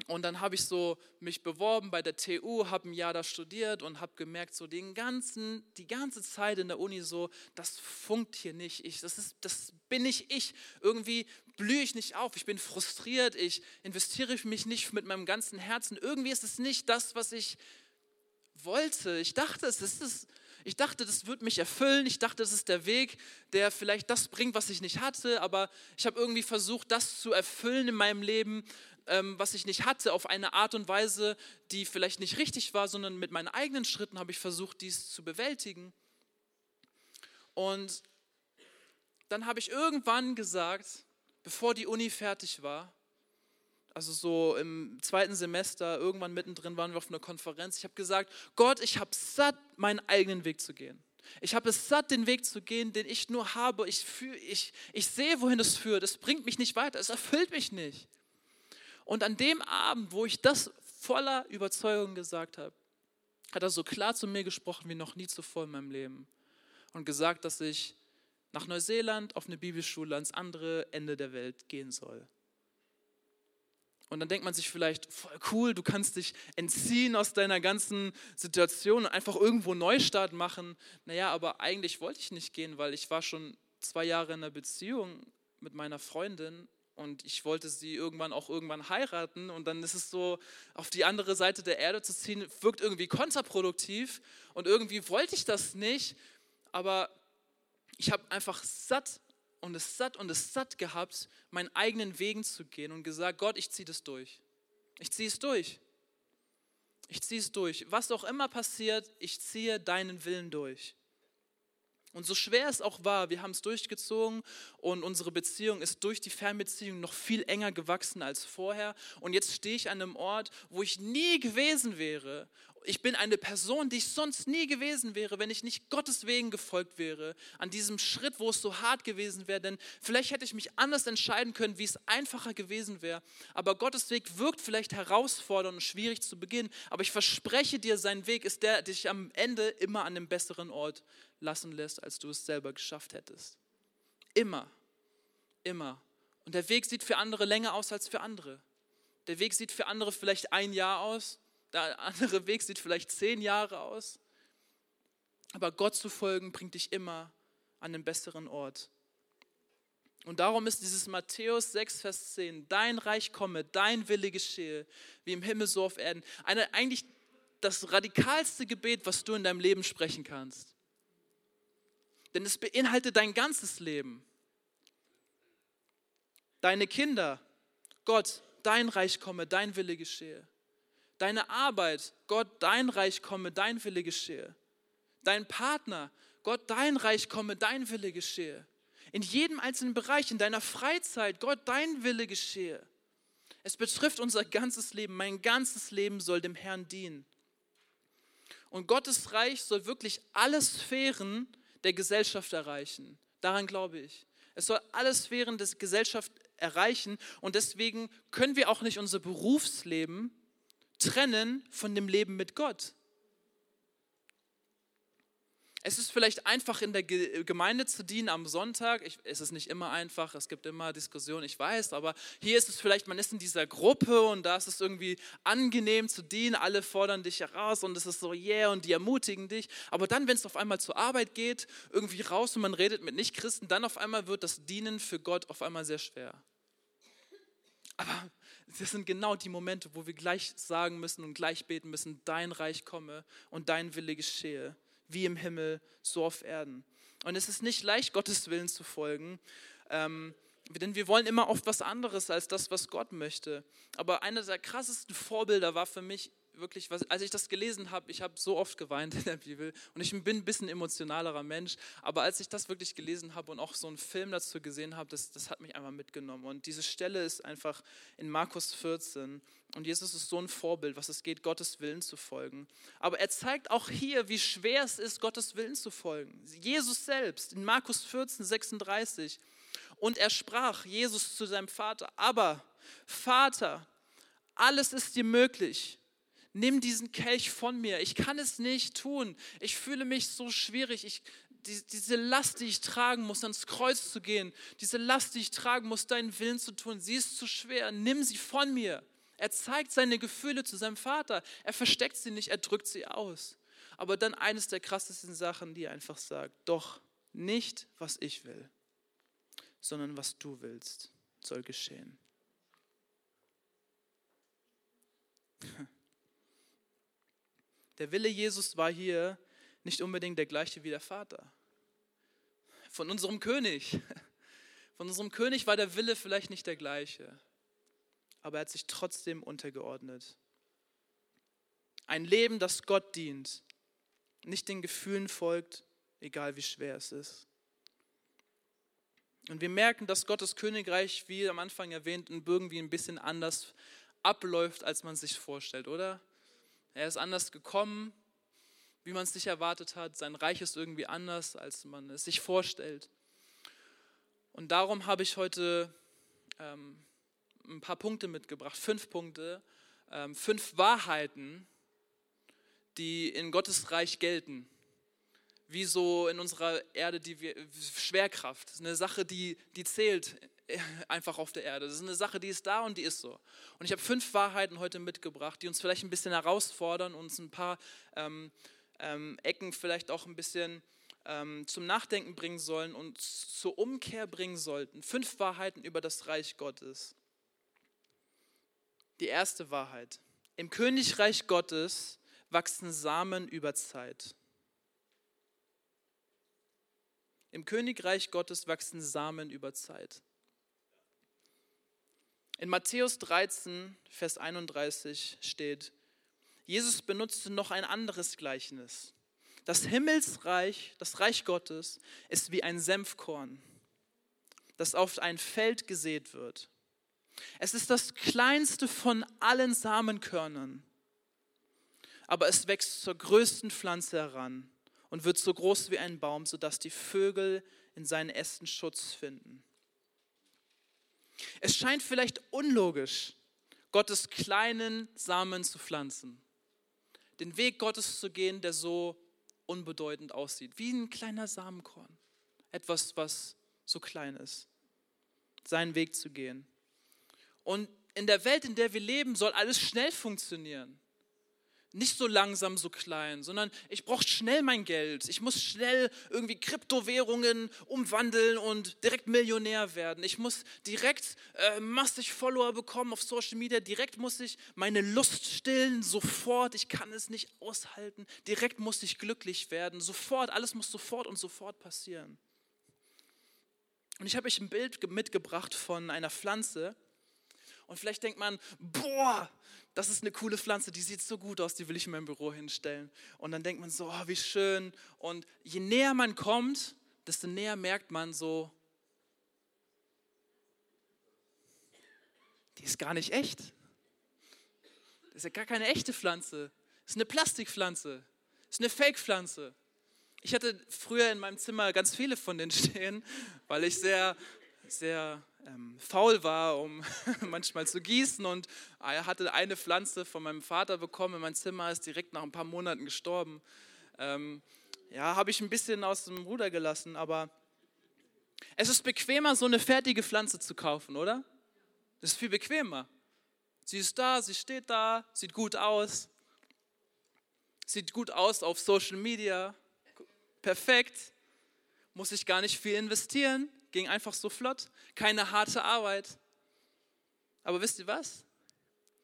Und dann habe ich so mich beworben bei der TU, habe ein Jahr da studiert und habe gemerkt, so den ganzen, die ganze Zeit in der Uni so, das funkt hier nicht. Ich, das, ist, das bin nicht ich. Irgendwie blühe ich nicht auf. Ich bin frustriert. Ich investiere mich nicht mit meinem ganzen Herzen. Irgendwie ist es nicht das, was ich wollte. Ich dachte, es ist es. Ich dachte, das wird mich erfüllen. Ich dachte, das ist der Weg, der vielleicht das bringt, was ich nicht hatte. Aber ich habe irgendwie versucht, das zu erfüllen in meinem Leben ähm, was ich nicht hatte, auf eine Art und Weise, die vielleicht nicht richtig war, sondern mit meinen eigenen Schritten habe ich versucht, dies zu bewältigen. Und dann habe ich irgendwann gesagt, bevor die Uni fertig war, also so im zweiten Semester, irgendwann mittendrin waren wir auf einer Konferenz, ich habe gesagt, Gott, ich habe satt, meinen eigenen Weg zu gehen. Ich habe es satt, den Weg zu gehen, den ich nur habe. Ich, fühl, ich, ich sehe, wohin es führt. Es bringt mich nicht weiter. Es erfüllt mich nicht. Und an dem Abend, wo ich das voller Überzeugung gesagt habe, hat er so klar zu mir gesprochen wie noch nie zuvor in meinem Leben und gesagt, dass ich nach Neuseeland auf eine Bibelschule ans andere Ende der Welt gehen soll. Und dann denkt man sich vielleicht, voll cool, du kannst dich entziehen aus deiner ganzen Situation und einfach irgendwo Neustart machen. Naja, aber eigentlich wollte ich nicht gehen, weil ich war schon zwei Jahre in einer Beziehung mit meiner Freundin und ich wollte sie irgendwann auch irgendwann heiraten und dann ist es so, auf die andere Seite der Erde zu ziehen, wirkt irgendwie kontraproduktiv und irgendwie wollte ich das nicht, aber ich habe einfach satt und es satt und es satt gehabt, meinen eigenen Wegen zu gehen und gesagt, Gott, ich ziehe das durch. Ich ziehe es durch. Ich ziehe es durch. Was auch immer passiert, ich ziehe deinen Willen durch. Und so schwer es auch war, wir haben es durchgezogen und unsere Beziehung ist durch die Fernbeziehung noch viel enger gewachsen als vorher. Und jetzt stehe ich an einem Ort, wo ich nie gewesen wäre ich bin eine Person, die ich sonst nie gewesen wäre, wenn ich nicht Gottes Wegen gefolgt wäre, an diesem Schritt, wo es so hart gewesen wäre. Denn vielleicht hätte ich mich anders entscheiden können, wie es einfacher gewesen wäre. Aber Gottes Weg wirkt vielleicht herausfordernd und schwierig zu Beginn. Aber ich verspreche dir, sein Weg ist der, der dich am Ende immer an einem besseren Ort lassen lässt, als du es selber geschafft hättest. Immer. Immer. Und der Weg sieht für andere länger aus als für andere. Der Weg sieht für andere vielleicht ein Jahr aus der andere Weg sieht vielleicht zehn Jahre aus. Aber Gott zu folgen bringt dich immer an den besseren Ort. Und darum ist dieses Matthäus 6, Vers 10, dein Reich komme, dein Wille geschehe, wie im Himmel so auf Erden. Eine, eigentlich das radikalste Gebet, was du in deinem Leben sprechen kannst. Denn es beinhaltet dein ganzes Leben. Deine Kinder, Gott, dein Reich komme, dein Wille geschehe. Deine Arbeit, Gott, dein Reich komme, dein Wille geschehe. Dein Partner, Gott, dein Reich komme, dein Wille geschehe. In jedem einzelnen Bereich, in deiner Freizeit, Gott, dein Wille geschehe. Es betrifft unser ganzes Leben. Mein ganzes Leben soll dem Herrn dienen. Und Gottes Reich soll wirklich alle Sphären der Gesellschaft erreichen. Daran glaube ich. Es soll alle Sphären der Gesellschaft erreichen und deswegen können wir auch nicht unser Berufsleben trennen von dem Leben mit Gott. Es ist vielleicht einfach in der Gemeinde zu dienen am Sonntag. Ich, es ist nicht immer einfach, es gibt immer Diskussionen, ich weiß, aber hier ist es vielleicht, man ist in dieser Gruppe und da ist es irgendwie angenehm zu dienen, alle fordern dich heraus und es ist so, yeah, und die ermutigen dich. Aber dann, wenn es auf einmal zur Arbeit geht, irgendwie raus und man redet mit Nichtchristen, dann auf einmal wird das Dienen für Gott auf einmal sehr schwer. Aber das sind genau die Momente, wo wir gleich sagen müssen und gleich beten müssen, dein Reich komme und dein Wille geschehe wie im Himmel, so auf Erden. Und es ist nicht leicht, Gottes Willen zu folgen, ähm, denn wir wollen immer oft was anderes als das, was Gott möchte. Aber einer der krassesten Vorbilder war für mich wirklich, was, als ich das gelesen habe, ich habe so oft geweint in der Bibel und ich bin ein bisschen emotionalerer Mensch, aber als ich das wirklich gelesen habe und auch so einen Film dazu gesehen habe, das, das hat mich einfach mitgenommen. Und diese Stelle ist einfach in Markus 14 und Jesus ist so ein Vorbild, was es geht, Gottes Willen zu folgen. Aber er zeigt auch hier, wie schwer es ist, Gottes Willen zu folgen. Jesus selbst in Markus 14, 36. Und er sprach, Jesus zu seinem Vater, aber Vater, alles ist dir möglich nimm diesen Kelch von mir. Ich kann es nicht tun. Ich fühle mich so schwierig. Ich, die, diese Last, die ich tragen muss, ans Kreuz zu gehen, diese Last, die ich tragen muss, deinen Willen zu tun, sie ist zu schwer. Nimm sie von mir. Er zeigt seine Gefühle zu seinem Vater. Er versteckt sie nicht, er drückt sie aus. Aber dann eines der krassesten Sachen, die er einfach sagt, doch nicht, was ich will, sondern was du willst, soll geschehen. Der Wille Jesus war hier nicht unbedingt der gleiche wie der Vater. Von unserem König. Von unserem König war der Wille vielleicht nicht der gleiche, aber er hat sich trotzdem untergeordnet. Ein Leben, das Gott dient, nicht den Gefühlen folgt, egal wie schwer es ist. Und wir merken, dass Gottes Königreich, wie am Anfang erwähnt, irgendwie ein bisschen anders abläuft, als man sich vorstellt, oder? Er ist anders gekommen, wie man es nicht erwartet hat. Sein Reich ist irgendwie anders, als man es sich vorstellt. Und darum habe ich heute ähm, ein paar Punkte mitgebracht, fünf Punkte, ähm, fünf Wahrheiten, die in Gottes Reich gelten. Wie so in unserer Erde die Schwerkraft. Ist eine Sache, die, die zählt einfach auf der Erde. Das ist eine Sache, die ist da und die ist so. Und ich habe fünf Wahrheiten heute mitgebracht, die uns vielleicht ein bisschen herausfordern, uns ein paar ähm, ähm, Ecken vielleicht auch ein bisschen ähm, zum Nachdenken bringen sollen und zur Umkehr bringen sollten. Fünf Wahrheiten über das Reich Gottes. Die erste Wahrheit. Im Königreich Gottes wachsen Samen über Zeit. Im Königreich Gottes wachsen Samen über Zeit. In Matthäus 13, Vers 31 steht, Jesus benutzte noch ein anderes Gleichnis. Das Himmelsreich, das Reich Gottes, ist wie ein Senfkorn, das auf ein Feld gesät wird. Es ist das kleinste von allen Samenkörnern, aber es wächst zur größten Pflanze heran und wird so groß wie ein Baum, sodass die Vögel in seinen Ästen Schutz finden. Es scheint vielleicht unlogisch, Gottes kleinen Samen zu pflanzen. Den Weg Gottes zu gehen, der so unbedeutend aussieht, wie ein kleiner Samenkorn. Etwas, was so klein ist. Seinen Weg zu gehen. Und in der Welt, in der wir leben, soll alles schnell funktionieren. Nicht so langsam, so klein, sondern ich brauche schnell mein Geld. Ich muss schnell irgendwie Kryptowährungen umwandeln und direkt Millionär werden. Ich muss direkt äh, massig Follower bekommen auf Social Media. Direkt muss ich meine Lust stillen, sofort. Ich kann es nicht aushalten. Direkt muss ich glücklich werden. Sofort, alles muss sofort und sofort passieren. Und ich habe euch ein Bild mitgebracht von einer Pflanze. Und vielleicht denkt man, boah, das ist eine coole Pflanze, die sieht so gut aus, die will ich in meinem Büro hinstellen. Und dann denkt man so, oh, wie schön. Und je näher man kommt, desto näher merkt man so, die ist gar nicht echt. Das ist ja gar keine echte Pflanze. Das ist eine Plastikpflanze. Das ist eine Fake-Pflanze. Ich hatte früher in meinem Zimmer ganz viele von denen stehen, weil ich sehr, sehr ähm, faul war, um manchmal zu gießen. Und er hatte eine Pflanze von meinem Vater bekommen in mein Zimmer, ist direkt nach ein paar Monaten gestorben. Ähm, ja, habe ich ein bisschen aus dem Ruder gelassen, aber es ist bequemer, so eine fertige Pflanze zu kaufen, oder? Das ist viel bequemer. Sie ist da, sie steht da, sieht gut aus, sieht gut aus auf Social Media, perfekt, muss ich gar nicht viel investieren, ging einfach so flott, keine harte Arbeit. Aber wisst ihr was?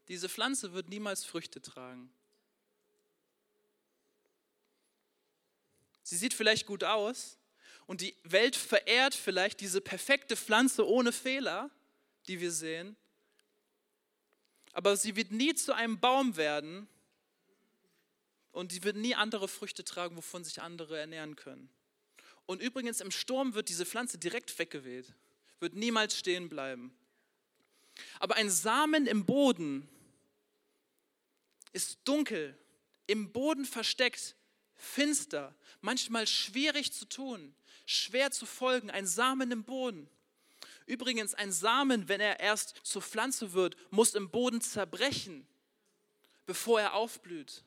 Diese Pflanze wird niemals Früchte tragen. Sie sieht vielleicht gut aus und die Welt verehrt vielleicht diese perfekte Pflanze ohne Fehler, die wir sehen. Aber sie wird nie zu einem Baum werden und sie wird nie andere Früchte tragen, wovon sich andere ernähren können. Und übrigens im Sturm wird diese Pflanze direkt weggeweht, wird niemals stehen bleiben. Aber ein Samen im Boden ist dunkel, im Boden versteckt, finster, manchmal schwierig zu tun, schwer zu folgen. Ein Samen im Boden. Übrigens, ein Samen, wenn er erst zur Pflanze wird, muss im Boden zerbrechen, bevor er aufblüht.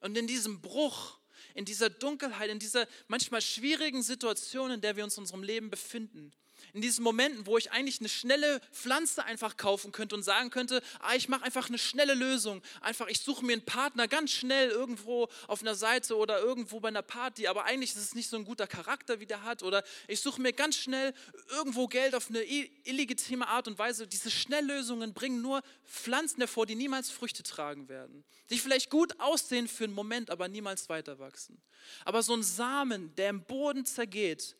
Und in diesem Bruch in dieser Dunkelheit, in dieser manchmal schwierigen Situation, in der wir uns in unserem Leben befinden, in diesen Momenten, wo ich eigentlich eine schnelle Pflanze einfach kaufen könnte und sagen könnte, ah, ich mache einfach eine schnelle Lösung. Einfach, ich suche mir einen Partner ganz schnell irgendwo auf einer Seite oder irgendwo bei einer Party, aber eigentlich ist es nicht so ein guter Charakter, wie der hat. Oder ich suche mir ganz schnell irgendwo Geld auf eine illegitime Art und Weise. Diese Schnelllösungen bringen nur Pflanzen hervor, die niemals Früchte tragen werden. Die vielleicht gut aussehen für einen Moment, aber niemals weiter wachsen. Aber so ein Samen, der im Boden zergeht,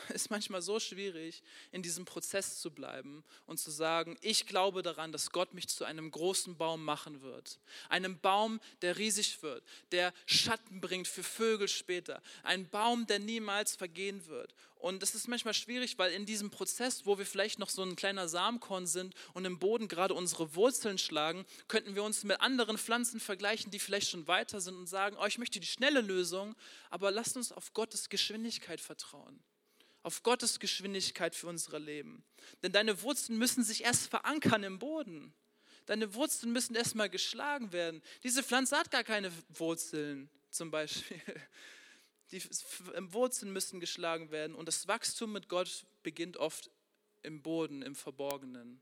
ist manchmal so schwierig, in diesem Prozess zu bleiben und zu sagen, ich glaube daran, dass Gott mich zu einem großen Baum machen wird. Einem Baum, der riesig wird, der Schatten bringt für Vögel später. Ein Baum, der niemals vergehen wird. Und es ist manchmal schwierig, weil in diesem Prozess, wo wir vielleicht noch so ein kleiner Samenkorn sind und im Boden gerade unsere Wurzeln schlagen, könnten wir uns mit anderen Pflanzen vergleichen, die vielleicht schon weiter sind und sagen, oh, ich möchte die schnelle Lösung, aber lasst uns auf Gottes Geschwindigkeit vertrauen auf Gottes Geschwindigkeit für unser Leben. Denn deine Wurzeln müssen sich erst verankern im Boden. Deine Wurzeln müssen erstmal geschlagen werden. Diese Pflanze hat gar keine Wurzeln zum Beispiel. Die Wurzeln müssen geschlagen werden und das Wachstum mit Gott beginnt oft im Boden, im Verborgenen,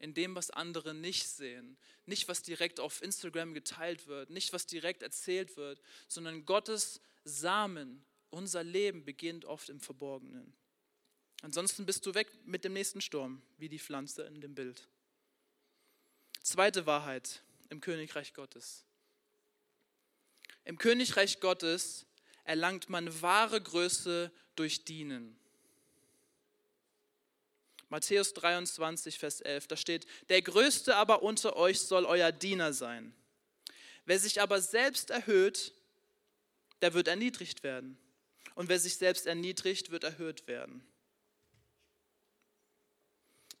in dem, was andere nicht sehen, nicht was direkt auf Instagram geteilt wird, nicht was direkt erzählt wird, sondern Gottes Samen unser Leben beginnt oft im Verborgenen. Ansonsten bist du weg mit dem nächsten Sturm, wie die Pflanze in dem Bild. Zweite Wahrheit im Königreich Gottes. Im Königreich Gottes erlangt man wahre Größe durch Dienen. Matthäus 23, Vers 11, da steht, der Größte aber unter euch soll euer Diener sein. Wer sich aber selbst erhöht, der wird erniedrigt werden und wer sich selbst erniedrigt, wird erhöht werden.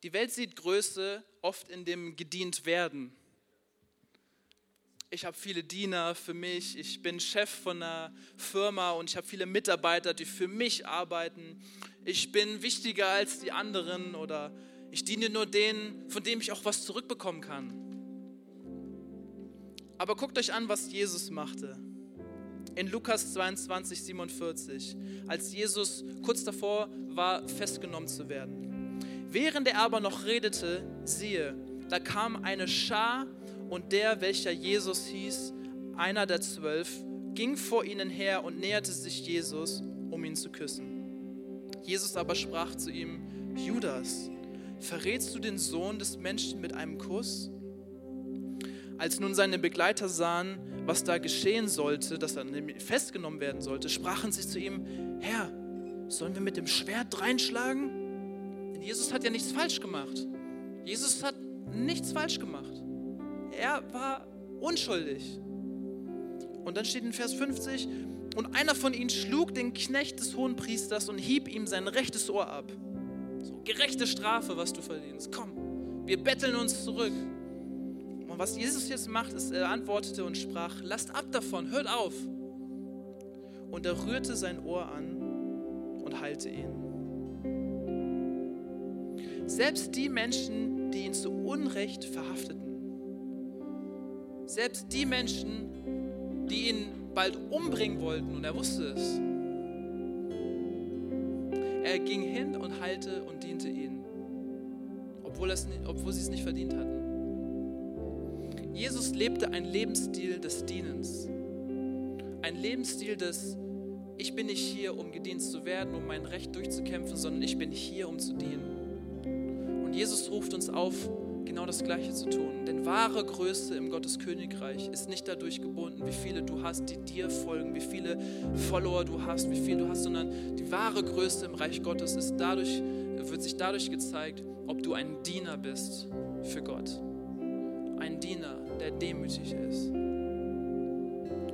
Die Welt sieht Größe oft in dem gedient werden. Ich habe viele Diener für mich, ich bin Chef von einer Firma und ich habe viele Mitarbeiter, die für mich arbeiten. Ich bin wichtiger als die anderen oder ich diene nur denen, von denen ich auch was zurückbekommen kann. Aber guckt euch an, was Jesus machte in Lukas 22, 47, als Jesus kurz davor war, festgenommen zu werden. Während er aber noch redete, siehe, da kam eine Schar Und der, welcher Jesus hieß, einer der zwölf, ging vor ihnen her und näherte sich Jesus, um ihn zu küssen. Jesus aber sprach zu ihm, Judas, verrätst du den Sohn des Menschen mit einem Kuss? Als nun seine Begleiter sahen, was da geschehen sollte, dass er festgenommen werden sollte, sprachen sie zu ihm, Herr, sollen wir mit dem Schwert reinschlagen? Denn Jesus hat ja nichts falsch gemacht. Jesus hat nichts falsch gemacht. Er war unschuldig. Und dann steht in Vers 50, und einer von ihnen schlug den Knecht des Hohenpriesters und hieb ihm sein rechtes Ohr ab. So, gerechte Strafe, was du verdienst. Komm, wir betteln uns zurück. Und was Jesus jetzt macht, ist, er antwortete und sprach, lasst ab davon, hört auf. Und er rührte sein Ohr an und heilte ihn. Selbst die Menschen, die ihn zu Unrecht verhafteten, selbst die Menschen, die ihn bald umbringen wollten, und er wusste es, er ging hin und heilte und diente ihnen, obwohl, obwohl sie es nicht verdient hatten. Jesus lebte ein Lebensstil des Dienens, ein Lebensstil des ich bin nicht hier, um gedient zu werden, um mein Recht durchzukämpfen, sondern ich bin hier, um zu dienen. Und Jesus ruft uns auf, genau das Gleiche zu tun. Denn wahre Größe im Gottes Königreich ist nicht dadurch gebunden, wie viele du hast, die dir folgen, wie viele Follower du hast, wie viel du hast, sondern die wahre Größe im Reich Gottes ist dadurch, wird sich dadurch gezeigt, ob du ein Diener bist für Gott. Ein Diener, der demütig ist.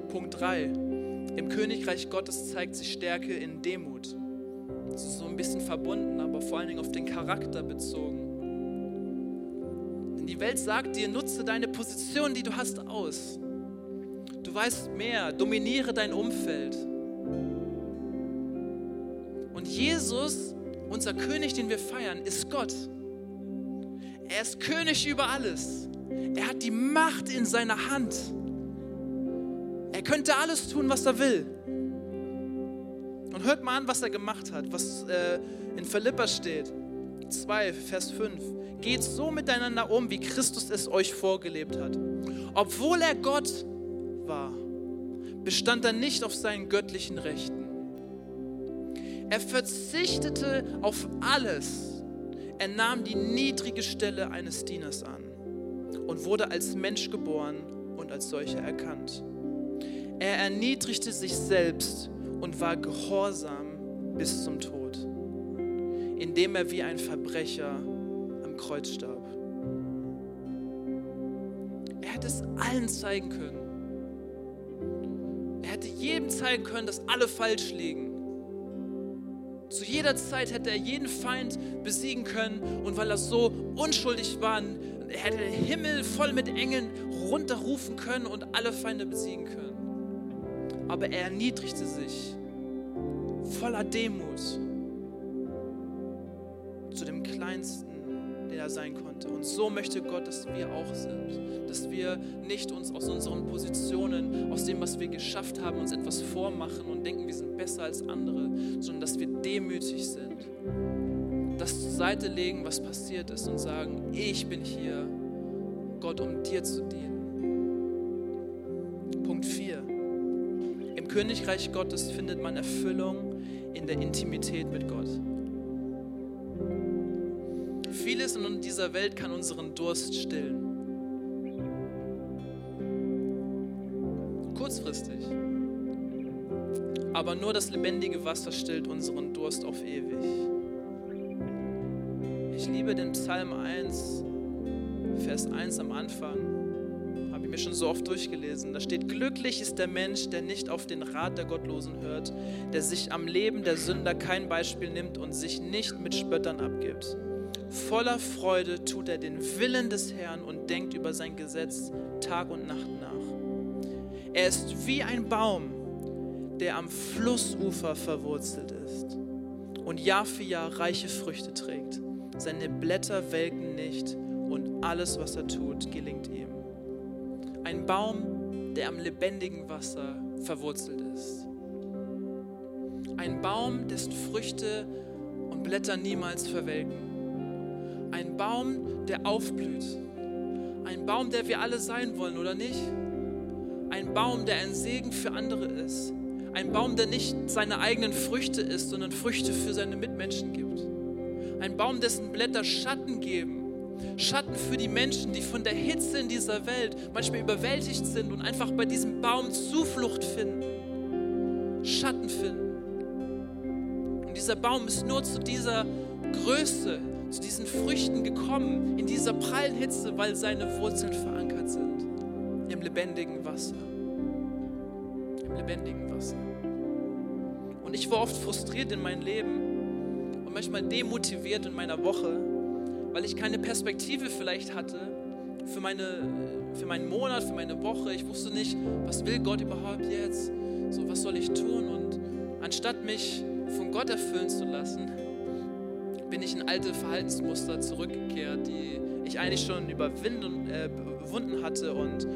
Punkt 3. Im Königreich Gottes zeigt sich Stärke in Demut. Das ist so ein bisschen verbunden, aber vor allen Dingen auf den Charakter bezogen. Denn die Welt sagt dir, nutze deine Position, die du hast, aus. Du weißt mehr, dominiere dein Umfeld. Und Jesus, unser König, den wir feiern, ist Gott. Er ist König über alles. Er hat die Macht in seiner Hand. Er könnte alles tun, was er will. Und hört mal an, was er gemacht hat, was äh, in Philippa steht. 2, Vers 5. Geht so miteinander um, wie Christus es euch vorgelebt hat. Obwohl er Gott war, bestand er nicht auf seinen göttlichen Rechten. Er verzichtete auf alles. Er nahm die niedrige Stelle eines Dieners an und wurde als Mensch geboren und als solcher erkannt. Er erniedrigte sich selbst und war gehorsam bis zum Tod, indem er wie ein Verbrecher am Kreuz starb. Er hätte es allen zeigen können. Er hätte jedem zeigen können, dass alle falsch liegen. Zu jeder Zeit hätte er jeden Feind besiegen können und weil er so unschuldig war, hätte den Himmel voll mit Engeln runterrufen können und alle Feinde besiegen können aber er erniedrigte sich voller Demut zu dem Kleinsten, der er sein konnte. Und so möchte Gott, dass wir auch sind. Dass wir nicht uns aus unseren Positionen, aus dem, was wir geschafft haben, uns etwas vormachen und denken, wir sind besser als andere, sondern dass wir demütig sind. Das zur Seite legen, was passiert ist und sagen, ich bin hier, Gott, um dir zu dienen. Königreich Gottes findet man Erfüllung in der Intimität mit Gott. Vieles in dieser Welt kann unseren Durst stillen. Kurzfristig. Aber nur das lebendige Wasser stillt unseren Durst auf ewig. Ich liebe den Psalm 1, Vers 1 am Anfang mir schon so oft durchgelesen. Da steht, glücklich ist der Mensch, der nicht auf den Rat der Gottlosen hört, der sich am Leben der Sünder kein Beispiel nimmt und sich nicht mit Spöttern abgibt. Voller Freude tut er den Willen des Herrn und denkt über sein Gesetz Tag und Nacht nach. Er ist wie ein Baum, der am Flussufer verwurzelt ist und Jahr für Jahr reiche Früchte trägt. Seine Blätter welken nicht und alles, was er tut, gelingt ihm. Ein Baum, der am lebendigen Wasser verwurzelt ist. Ein Baum, dessen Früchte und Blätter niemals verwelken. Ein Baum, der aufblüht. Ein Baum, der wir alle sein wollen, oder nicht? Ein Baum, der ein Segen für andere ist. Ein Baum, der nicht seine eigenen Früchte isst, sondern Früchte für seine Mitmenschen gibt. Ein Baum, dessen Blätter Schatten geben. Schatten für die Menschen, die von der Hitze in dieser Welt manchmal überwältigt sind und einfach bei diesem Baum Zuflucht finden. Schatten finden. Und dieser Baum ist nur zu dieser Größe, zu diesen Früchten gekommen, in dieser prallen Hitze, weil seine Wurzeln verankert sind im lebendigen Wasser. Im lebendigen Wasser. Und ich war oft frustriert in meinem Leben und manchmal demotiviert in meiner Woche, weil ich keine Perspektive vielleicht hatte für, meine, für meinen Monat, für meine Woche. Ich wusste nicht, was will Gott überhaupt jetzt? So, was soll ich tun? Und anstatt mich von Gott erfüllen zu lassen, bin ich in alte Verhaltensmuster zurückgekehrt, die ich eigentlich schon überwunden äh, hatte und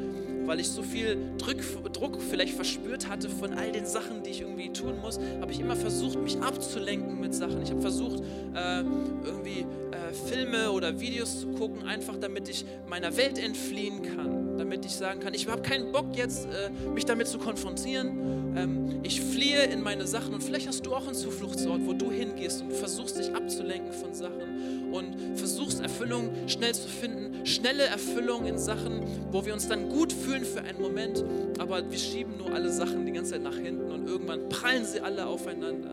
weil ich so viel Druck, Druck vielleicht verspürt hatte von all den Sachen, die ich irgendwie tun muss, habe ich immer versucht, mich abzulenken mit Sachen. Ich habe versucht, äh, irgendwie äh, Filme oder Videos zu gucken, einfach damit ich meiner Welt entfliehen kann, damit ich sagen kann, ich habe keinen Bock jetzt, äh, mich damit zu konfrontieren. Ähm, ich fliehe in meine Sachen und vielleicht hast du auch einen Zufluchtsort, wo du hingehst und versuchst, dich abzulenken von Sachen und versuchst, Erfüllung schnell zu finden, schnelle Erfüllung in Sachen, wo wir uns dann gut fühlen für einen Moment, aber wir schieben nur alle Sachen die ganze Zeit nach hinten und irgendwann prallen sie alle aufeinander.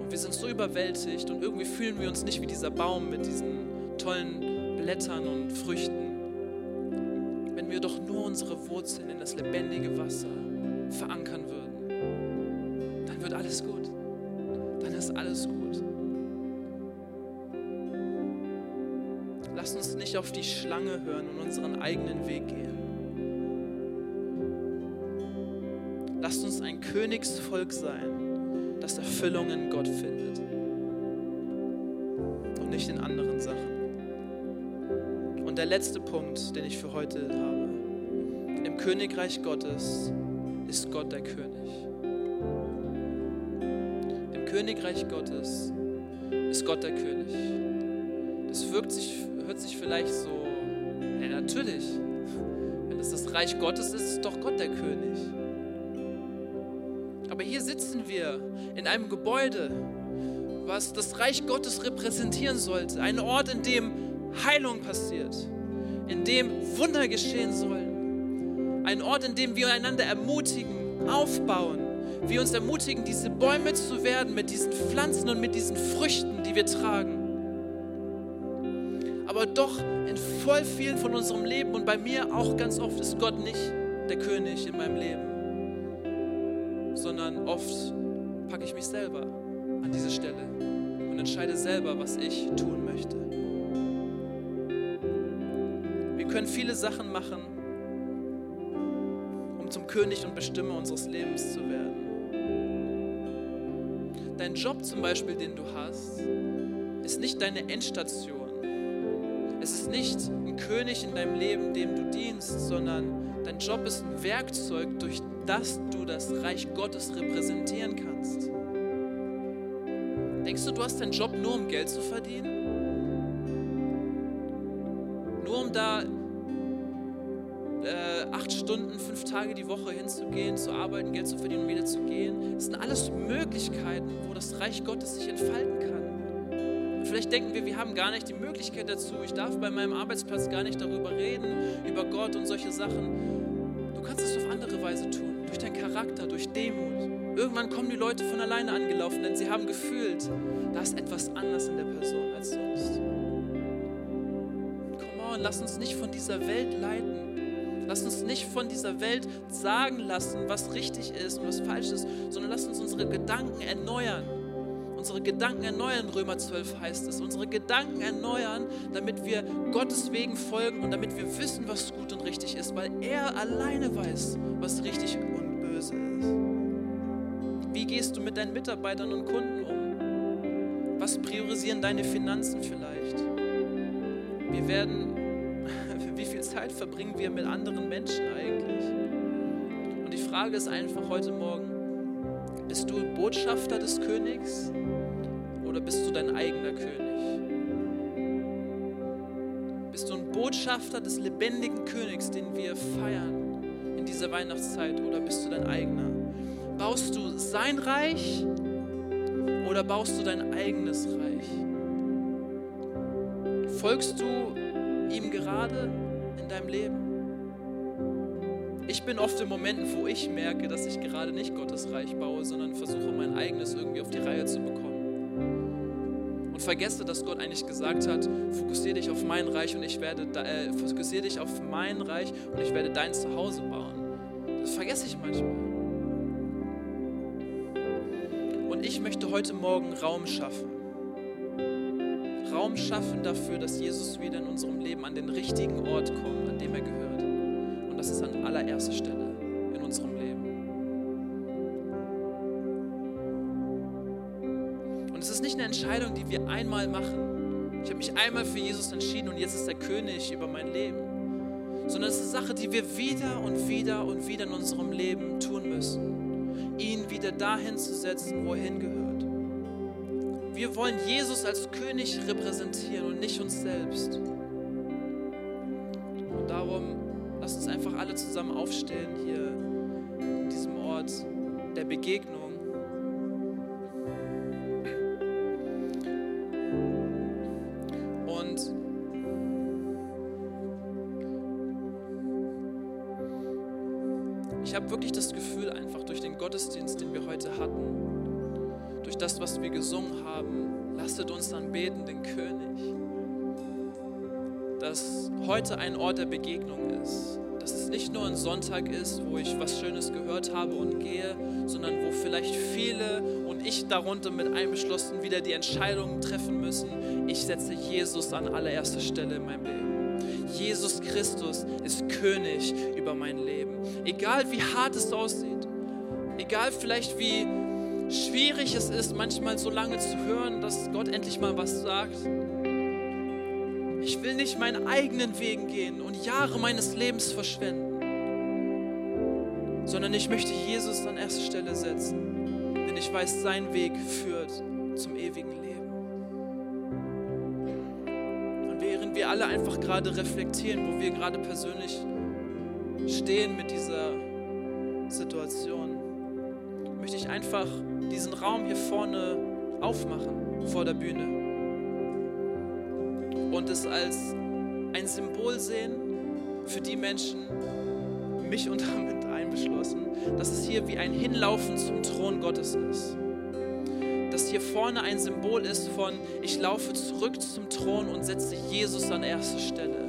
Und wir sind so überwältigt und irgendwie fühlen wir uns nicht wie dieser Baum mit diesen tollen Blättern und Früchten. Wenn wir doch nur unsere Wurzeln in das lebendige Wasser verankern würden, dann wird alles gut. Dann ist alles gut. Lass uns nicht auf die Schlange hören und unseren eigenen Weg gehen. Lasst uns ein Königsvolk sein, das Erfüllung in Gott findet und nicht in anderen Sachen. Und der letzte Punkt, den ich für heute habe. Im Königreich Gottes ist Gott der König. Im Königreich Gottes ist Gott der König. Das wirkt sich hört sich vielleicht so, ja natürlich, wenn es das Reich Gottes ist, ist doch Gott der König. Aber hier sitzen wir in einem Gebäude, was das Reich Gottes repräsentieren sollte. Ein Ort, in dem Heilung passiert, in dem Wunder geschehen sollen. Ein Ort, in dem wir einander ermutigen, aufbauen. Wir uns ermutigen, diese Bäume zu werden mit diesen Pflanzen und mit diesen Früchten, die wir tragen aber doch in voll vielen von unserem Leben und bei mir auch ganz oft ist Gott nicht der König in meinem Leben, sondern oft packe ich mich selber an diese Stelle und entscheide selber, was ich tun möchte. Können viele Sachen machen, um zum König und Bestimmer unseres Lebens zu werden. Dein Job zum Beispiel, den du hast, ist nicht deine Endstation es ist nicht ein König in deinem Leben, dem du dienst, sondern dein Job ist ein Werkzeug, durch das du das Reich Gottes repräsentieren kannst. Denkst du, du hast deinen Job nur um Geld zu verdienen? Nur um da Stunden, fünf Tage die Woche hinzugehen, zu arbeiten, Geld zu verdienen und wieder zu gehen? Das sind alles Möglichkeiten, wo das Reich Gottes sich entfalten kann. Vielleicht denken wir, wir haben gar nicht die Möglichkeit dazu. Ich darf bei meinem Arbeitsplatz gar nicht darüber reden, über Gott und solche Sachen. Du kannst es auf andere Weise tun, durch deinen Charakter, durch Demut. Irgendwann kommen die Leute von alleine angelaufen, denn sie haben gefühlt, da ist etwas anders in der Person als sonst. Come on, lass uns nicht von dieser Welt leiten. Lass uns nicht von dieser Welt sagen lassen, was richtig ist und was falsch ist, sondern lass uns unsere Gedanken erneuern unsere Gedanken erneuern, Römer 12 heißt es. Unsere Gedanken erneuern, damit wir Gottes Wegen folgen und damit wir wissen, was gut und richtig ist, weil er alleine weiß, was richtig und böse ist. Wie gehst du mit deinen Mitarbeitern und Kunden um? Was priorisieren deine Finanzen vielleicht? Wir werden, Zeit verbringen wir mit anderen Menschen eigentlich? Und die Frage ist einfach heute Morgen, bist du Botschafter des Königs oder bist du dein eigener König? Bist du ein Botschafter des lebendigen Königs, den wir feiern in dieser Weihnachtszeit, oder bist du dein eigener? Baust du sein Reich oder baust du dein eigenes Reich? Folgst du ihm gerade in deinem Leben? Ich bin oft in Momenten, wo ich merke, dass ich gerade nicht Gottes Reich baue, sondern versuche, mein eigenes irgendwie auf die Reihe zu bekommen. Und vergesse, dass Gott eigentlich gesagt hat, fokussiere dich auf mein Reich und ich werde, äh, fokussiere dich auf mein Reich und ich werde dein Zuhause bauen. Das vergesse ich manchmal. Und ich möchte heute Morgen Raum schaffen. Raum schaffen dafür, dass Jesus wieder in unserem Leben an den richtigen Ort kommt, an dem er gehört das ist an allererster Stelle in unserem Leben. Und es ist nicht eine Entscheidung, die wir einmal machen. Ich habe mich einmal für Jesus entschieden und jetzt ist er König über mein Leben. Sondern es ist eine Sache, die wir wieder und wieder und wieder in unserem Leben tun müssen. Ihn wieder dahin zu setzen, wo er hingehört. Wir wollen Jesus als König repräsentieren und nicht uns selbst. Und darum Lass uns einfach alle zusammen aufstehen hier in diesem Ort der Begegnung. Und ich habe wirklich das Gefühl, einfach durch den Gottesdienst, den wir heute hatten, durch das, was wir gesungen haben, lasset uns anbeten, den König dass heute ein Ort der Begegnung ist. Dass es nicht nur ein Sonntag ist, wo ich was Schönes gehört habe und gehe, sondern wo vielleicht viele und ich darunter mit einbeschlossen wieder die Entscheidungen treffen müssen. Ich setze Jesus an allererster Stelle in meinem Leben. Jesus Christus ist König über mein Leben. Egal wie hart es aussieht, egal vielleicht wie schwierig es ist, manchmal so lange zu hören, dass Gott endlich mal was sagt ich will nicht meinen eigenen Wegen gehen und Jahre meines Lebens verschwenden, sondern ich möchte Jesus an erste Stelle setzen, denn ich weiß, sein Weg führt zum ewigen Leben. Und während wir alle einfach gerade reflektieren, wo wir gerade persönlich stehen mit dieser Situation, möchte ich einfach diesen Raum hier vorne aufmachen vor der Bühne und es als ein Symbol sehen für die Menschen, mich und damit einbeschlossen, dass es hier wie ein Hinlaufen zum Thron Gottes ist. Dass hier vorne ein Symbol ist von, ich laufe zurück zum Thron und setze Jesus an erste Stelle.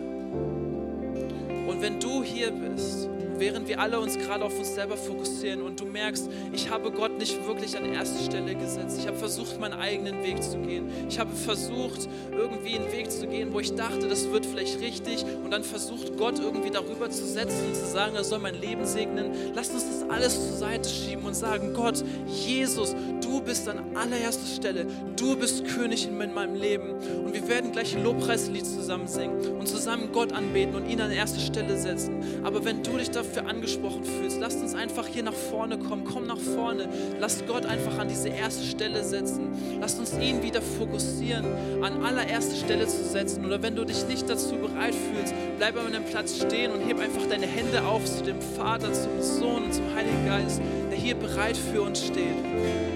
Und wenn du hier bist während wir alle uns gerade auf uns selber fokussieren und du merkst, ich habe Gott nicht wirklich an erste Stelle gesetzt. Ich habe versucht, meinen eigenen Weg zu gehen. Ich habe versucht, irgendwie einen Weg zu gehen, wo ich dachte, das wird vielleicht richtig und dann versucht, Gott irgendwie darüber zu setzen und zu sagen, er soll mein Leben segnen. Lass uns das alles zur Seite schieben und sagen, Gott, Jesus, du bist an allererster Stelle. Du bist König in meinem Leben. Und wir werden gleich ein Lobpreislied zusammen singen und zusammen Gott anbeten und ihn an erste Stelle setzen. Aber wenn du dich dafür dafür angesprochen fühlst, lasst uns einfach hier nach vorne kommen. Komm nach vorne. Lasst Gott einfach an diese erste Stelle setzen. Lasst uns ihn wieder fokussieren, an allererste Stelle zu setzen. Oder wenn du dich nicht dazu bereit fühlst, bleib an deinem Platz stehen und heb einfach deine Hände auf zu dem Vater, zum Sohn und zum Heiligen Geist, der hier bereit für uns steht,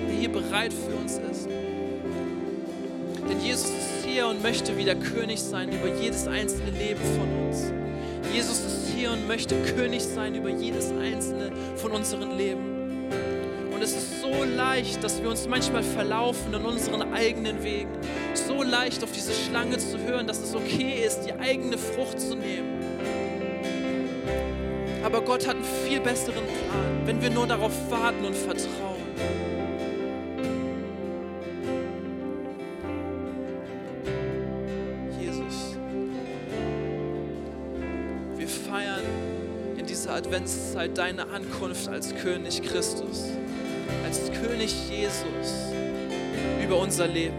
der hier bereit für uns ist. Denn Jesus ist hier und möchte wieder König sein über jedes einzelne Leben von uns. Jesus ist und möchte König sein über jedes einzelne von unseren Leben. Und es ist so leicht, dass wir uns manchmal verlaufen in unseren eigenen Wegen. So leicht auf diese Schlange zu hören, dass es okay ist, die eigene Frucht zu nehmen. Aber Gott hat einen viel besseren Plan, wenn wir nur darauf warten und vertrauen. Adventszeit deine Ankunft als König Christus, als König Jesus über unser Leben.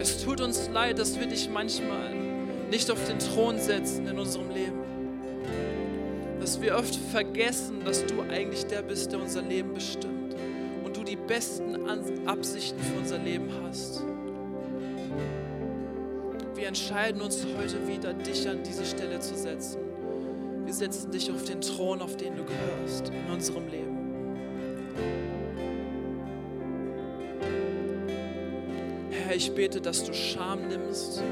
Es tut uns leid, dass wir dich manchmal nicht auf den Thron setzen in unserem Leben. Dass wir oft vergessen, dass du eigentlich der bist, der unser Leben bestimmt und du die besten Absichten für unser Leben hast. Wir entscheiden uns heute wieder, dich an diese Stelle zu setzen. Wir setzen dich auf den Thron, auf den du gehörst in unserem Leben. Herr, ich bete, dass du Scham nimmst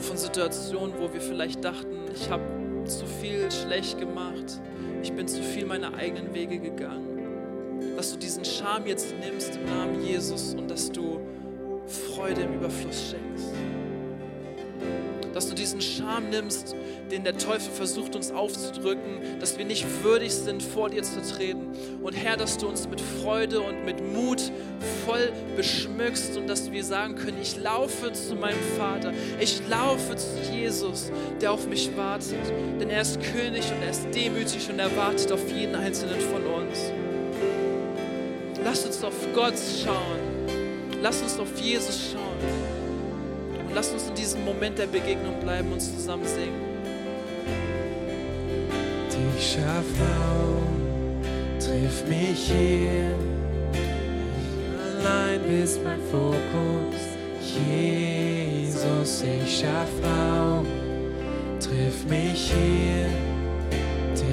von Situationen, wo wir vielleicht dachten, ich habe zu viel schlecht gemacht, ich bin zu viel meine eigenen Wege gegangen. Dass du diesen Scham jetzt nimmst im Namen Jesus und dass du Freude im Überfluss schenkst. Dass du diesen Scham nimmst, den der Teufel versucht uns aufzudrücken, dass wir nicht würdig sind, vor dir zu treten. Und Herr, dass du uns mit Freude und mit Mut voll beschmückst und dass wir sagen können, ich laufe zu meinem Vater, ich laufe zu Jesus, der auf mich wartet. Denn er ist König und er ist demütig und er wartet auf jeden einzelnen von uns. Lass uns auf Gott schauen. Lass uns auf Jesus schauen. Und lass uns in diesem Moment der Begegnung bleiben und zusammen singen. Die Schafrau trifft mich hier. Allein bist mein Fokus. Jesus, ich Schafrau, triff mich hier.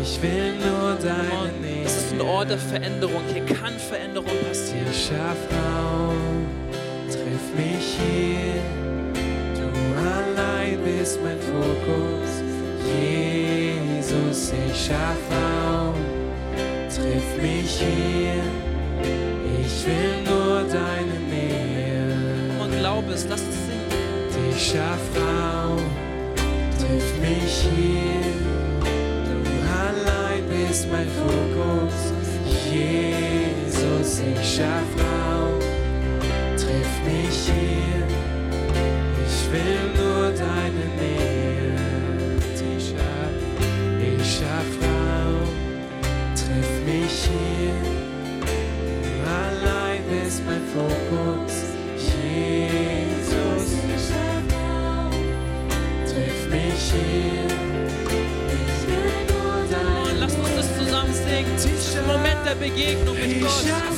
Ich will nur deine Nähe. Es ist ein Ort der Veränderung. Hier kann Veränderung passieren. Die Schafrau, triff mich hier. Du allein bist mein Fokus. Jesus, ich Schafrau, triff mich hier. Ich will nur deine Nähe. Und glaube es, lass uns singen. Die Schafrau, triff mich hier. Du allein bist mein Fokus. Jesus, ich Schafrau, triff mich hier. Ich will nur deine Nähe. Die Schaf, ich Schafrau, triff mich hier. Allein bist mein Fokus. Jesus, ich triff mich hier. Ich will nur deine lass uns das zusammen singen. Moment der Begegnung mit ich Gott.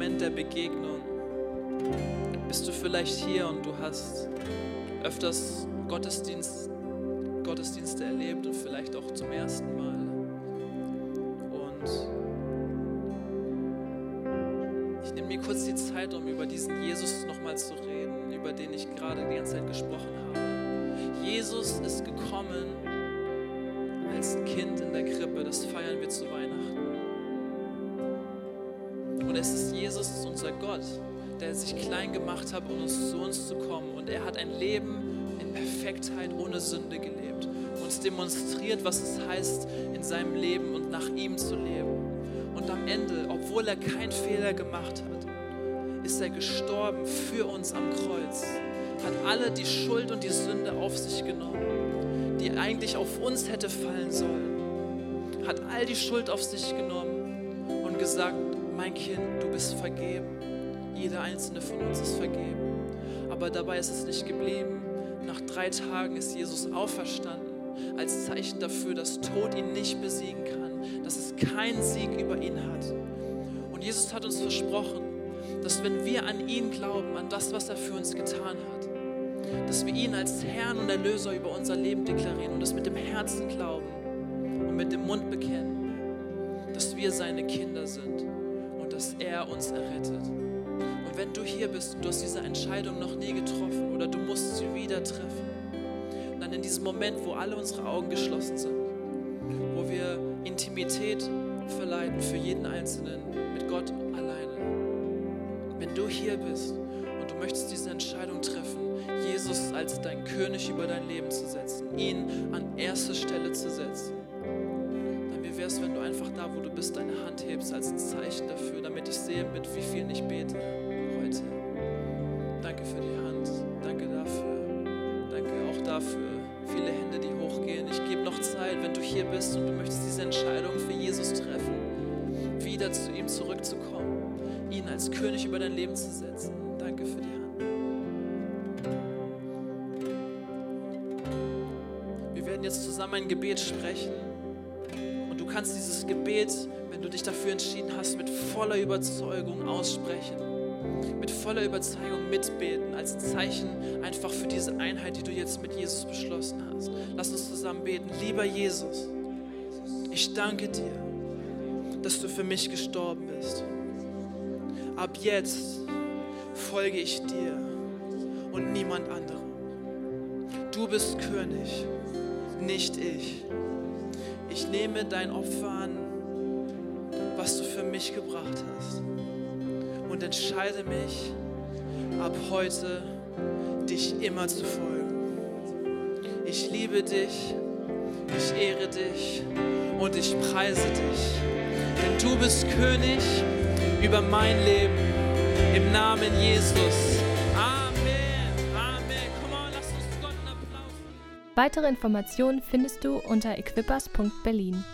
Moment der Begegnung bist du vielleicht hier und du hast öfters Gottesdienst, Gottesdienste erlebt und vielleicht auch zum ersten Mal. Und ich nehme mir kurz die Zeit, um über diesen Jesus nochmal zu reden, über den ich gerade die ganze Zeit gesprochen habe. Jesus ist gekommen als Kind in der Krippe, das feiern unser Gott, der sich klein gemacht hat, um uns zu uns zu kommen. Und er hat ein Leben in Perfektheit ohne Sünde gelebt. Uns demonstriert, was es heißt, in seinem Leben und nach ihm zu leben. Und am Ende, obwohl er keinen Fehler gemacht hat, ist er gestorben für uns am Kreuz. Hat alle die Schuld und die Sünde auf sich genommen, die eigentlich auf uns hätte fallen sollen. Hat all die Schuld auf sich genommen und gesagt, mein Kind, du bist vergeben. Jeder einzelne von uns ist vergeben. Aber dabei ist es nicht geblieben. Nach drei Tagen ist Jesus auferstanden, als Zeichen dafür, dass Tod ihn nicht besiegen kann, dass es keinen Sieg über ihn hat. Und Jesus hat uns versprochen, dass wenn wir an ihn glauben, an das, was er für uns getan hat, dass wir ihn als Herrn und Erlöser über unser Leben deklarieren und das mit dem Herzen glauben und mit dem Mund bekennen, dass wir seine Kinder sind und dass er uns errettet. Wenn du hier bist und du hast diese Entscheidung noch nie getroffen oder du musst sie wieder treffen, dann in diesem Moment, wo alle unsere Augen geschlossen sind, wo wir Intimität verleiten für jeden Einzelnen mit Gott alleine. Wenn du hier bist und du möchtest diese Entscheidung treffen, Jesus als dein König über dein Leben zu setzen, ihn an erste Stelle zu setzen, dann wie wäre es, wenn du einfach da, wo du bist, deine Hand hebst als ein Zeichen dafür, damit ich sehe, mit wie vielen ich bete. Danke für die Hand. Danke dafür. Danke auch dafür. Viele Hände, die hochgehen. Ich gebe noch Zeit, wenn du hier bist und du möchtest diese Entscheidung für Jesus treffen, wieder zu ihm zurückzukommen, ihn als König über dein Leben zu setzen. Danke für die Hand. Wir werden jetzt zusammen ein Gebet sprechen. Und du kannst dieses Gebet, wenn du dich dafür entschieden hast, mit voller Überzeugung aussprechen. Mit voller Überzeugung mitbeten, als Zeichen einfach für diese Einheit, die du jetzt mit Jesus beschlossen hast. Lass uns zusammen beten. Lieber Jesus, ich danke dir, dass du für mich gestorben bist. Ab jetzt folge ich dir und niemand anderem. Du bist König, nicht ich. Ich nehme dein Opfer an, was du für mich gebracht hast und entscheide mich ab heute, dich immer zu folgen. Ich liebe dich, ich ehre dich und ich preise dich, denn du bist König über mein Leben. Im Namen Jesus. Amen. Amen. Come on, lass uns Gott einen Applaus. Weitere Informationen findest du unter equippers.berlin.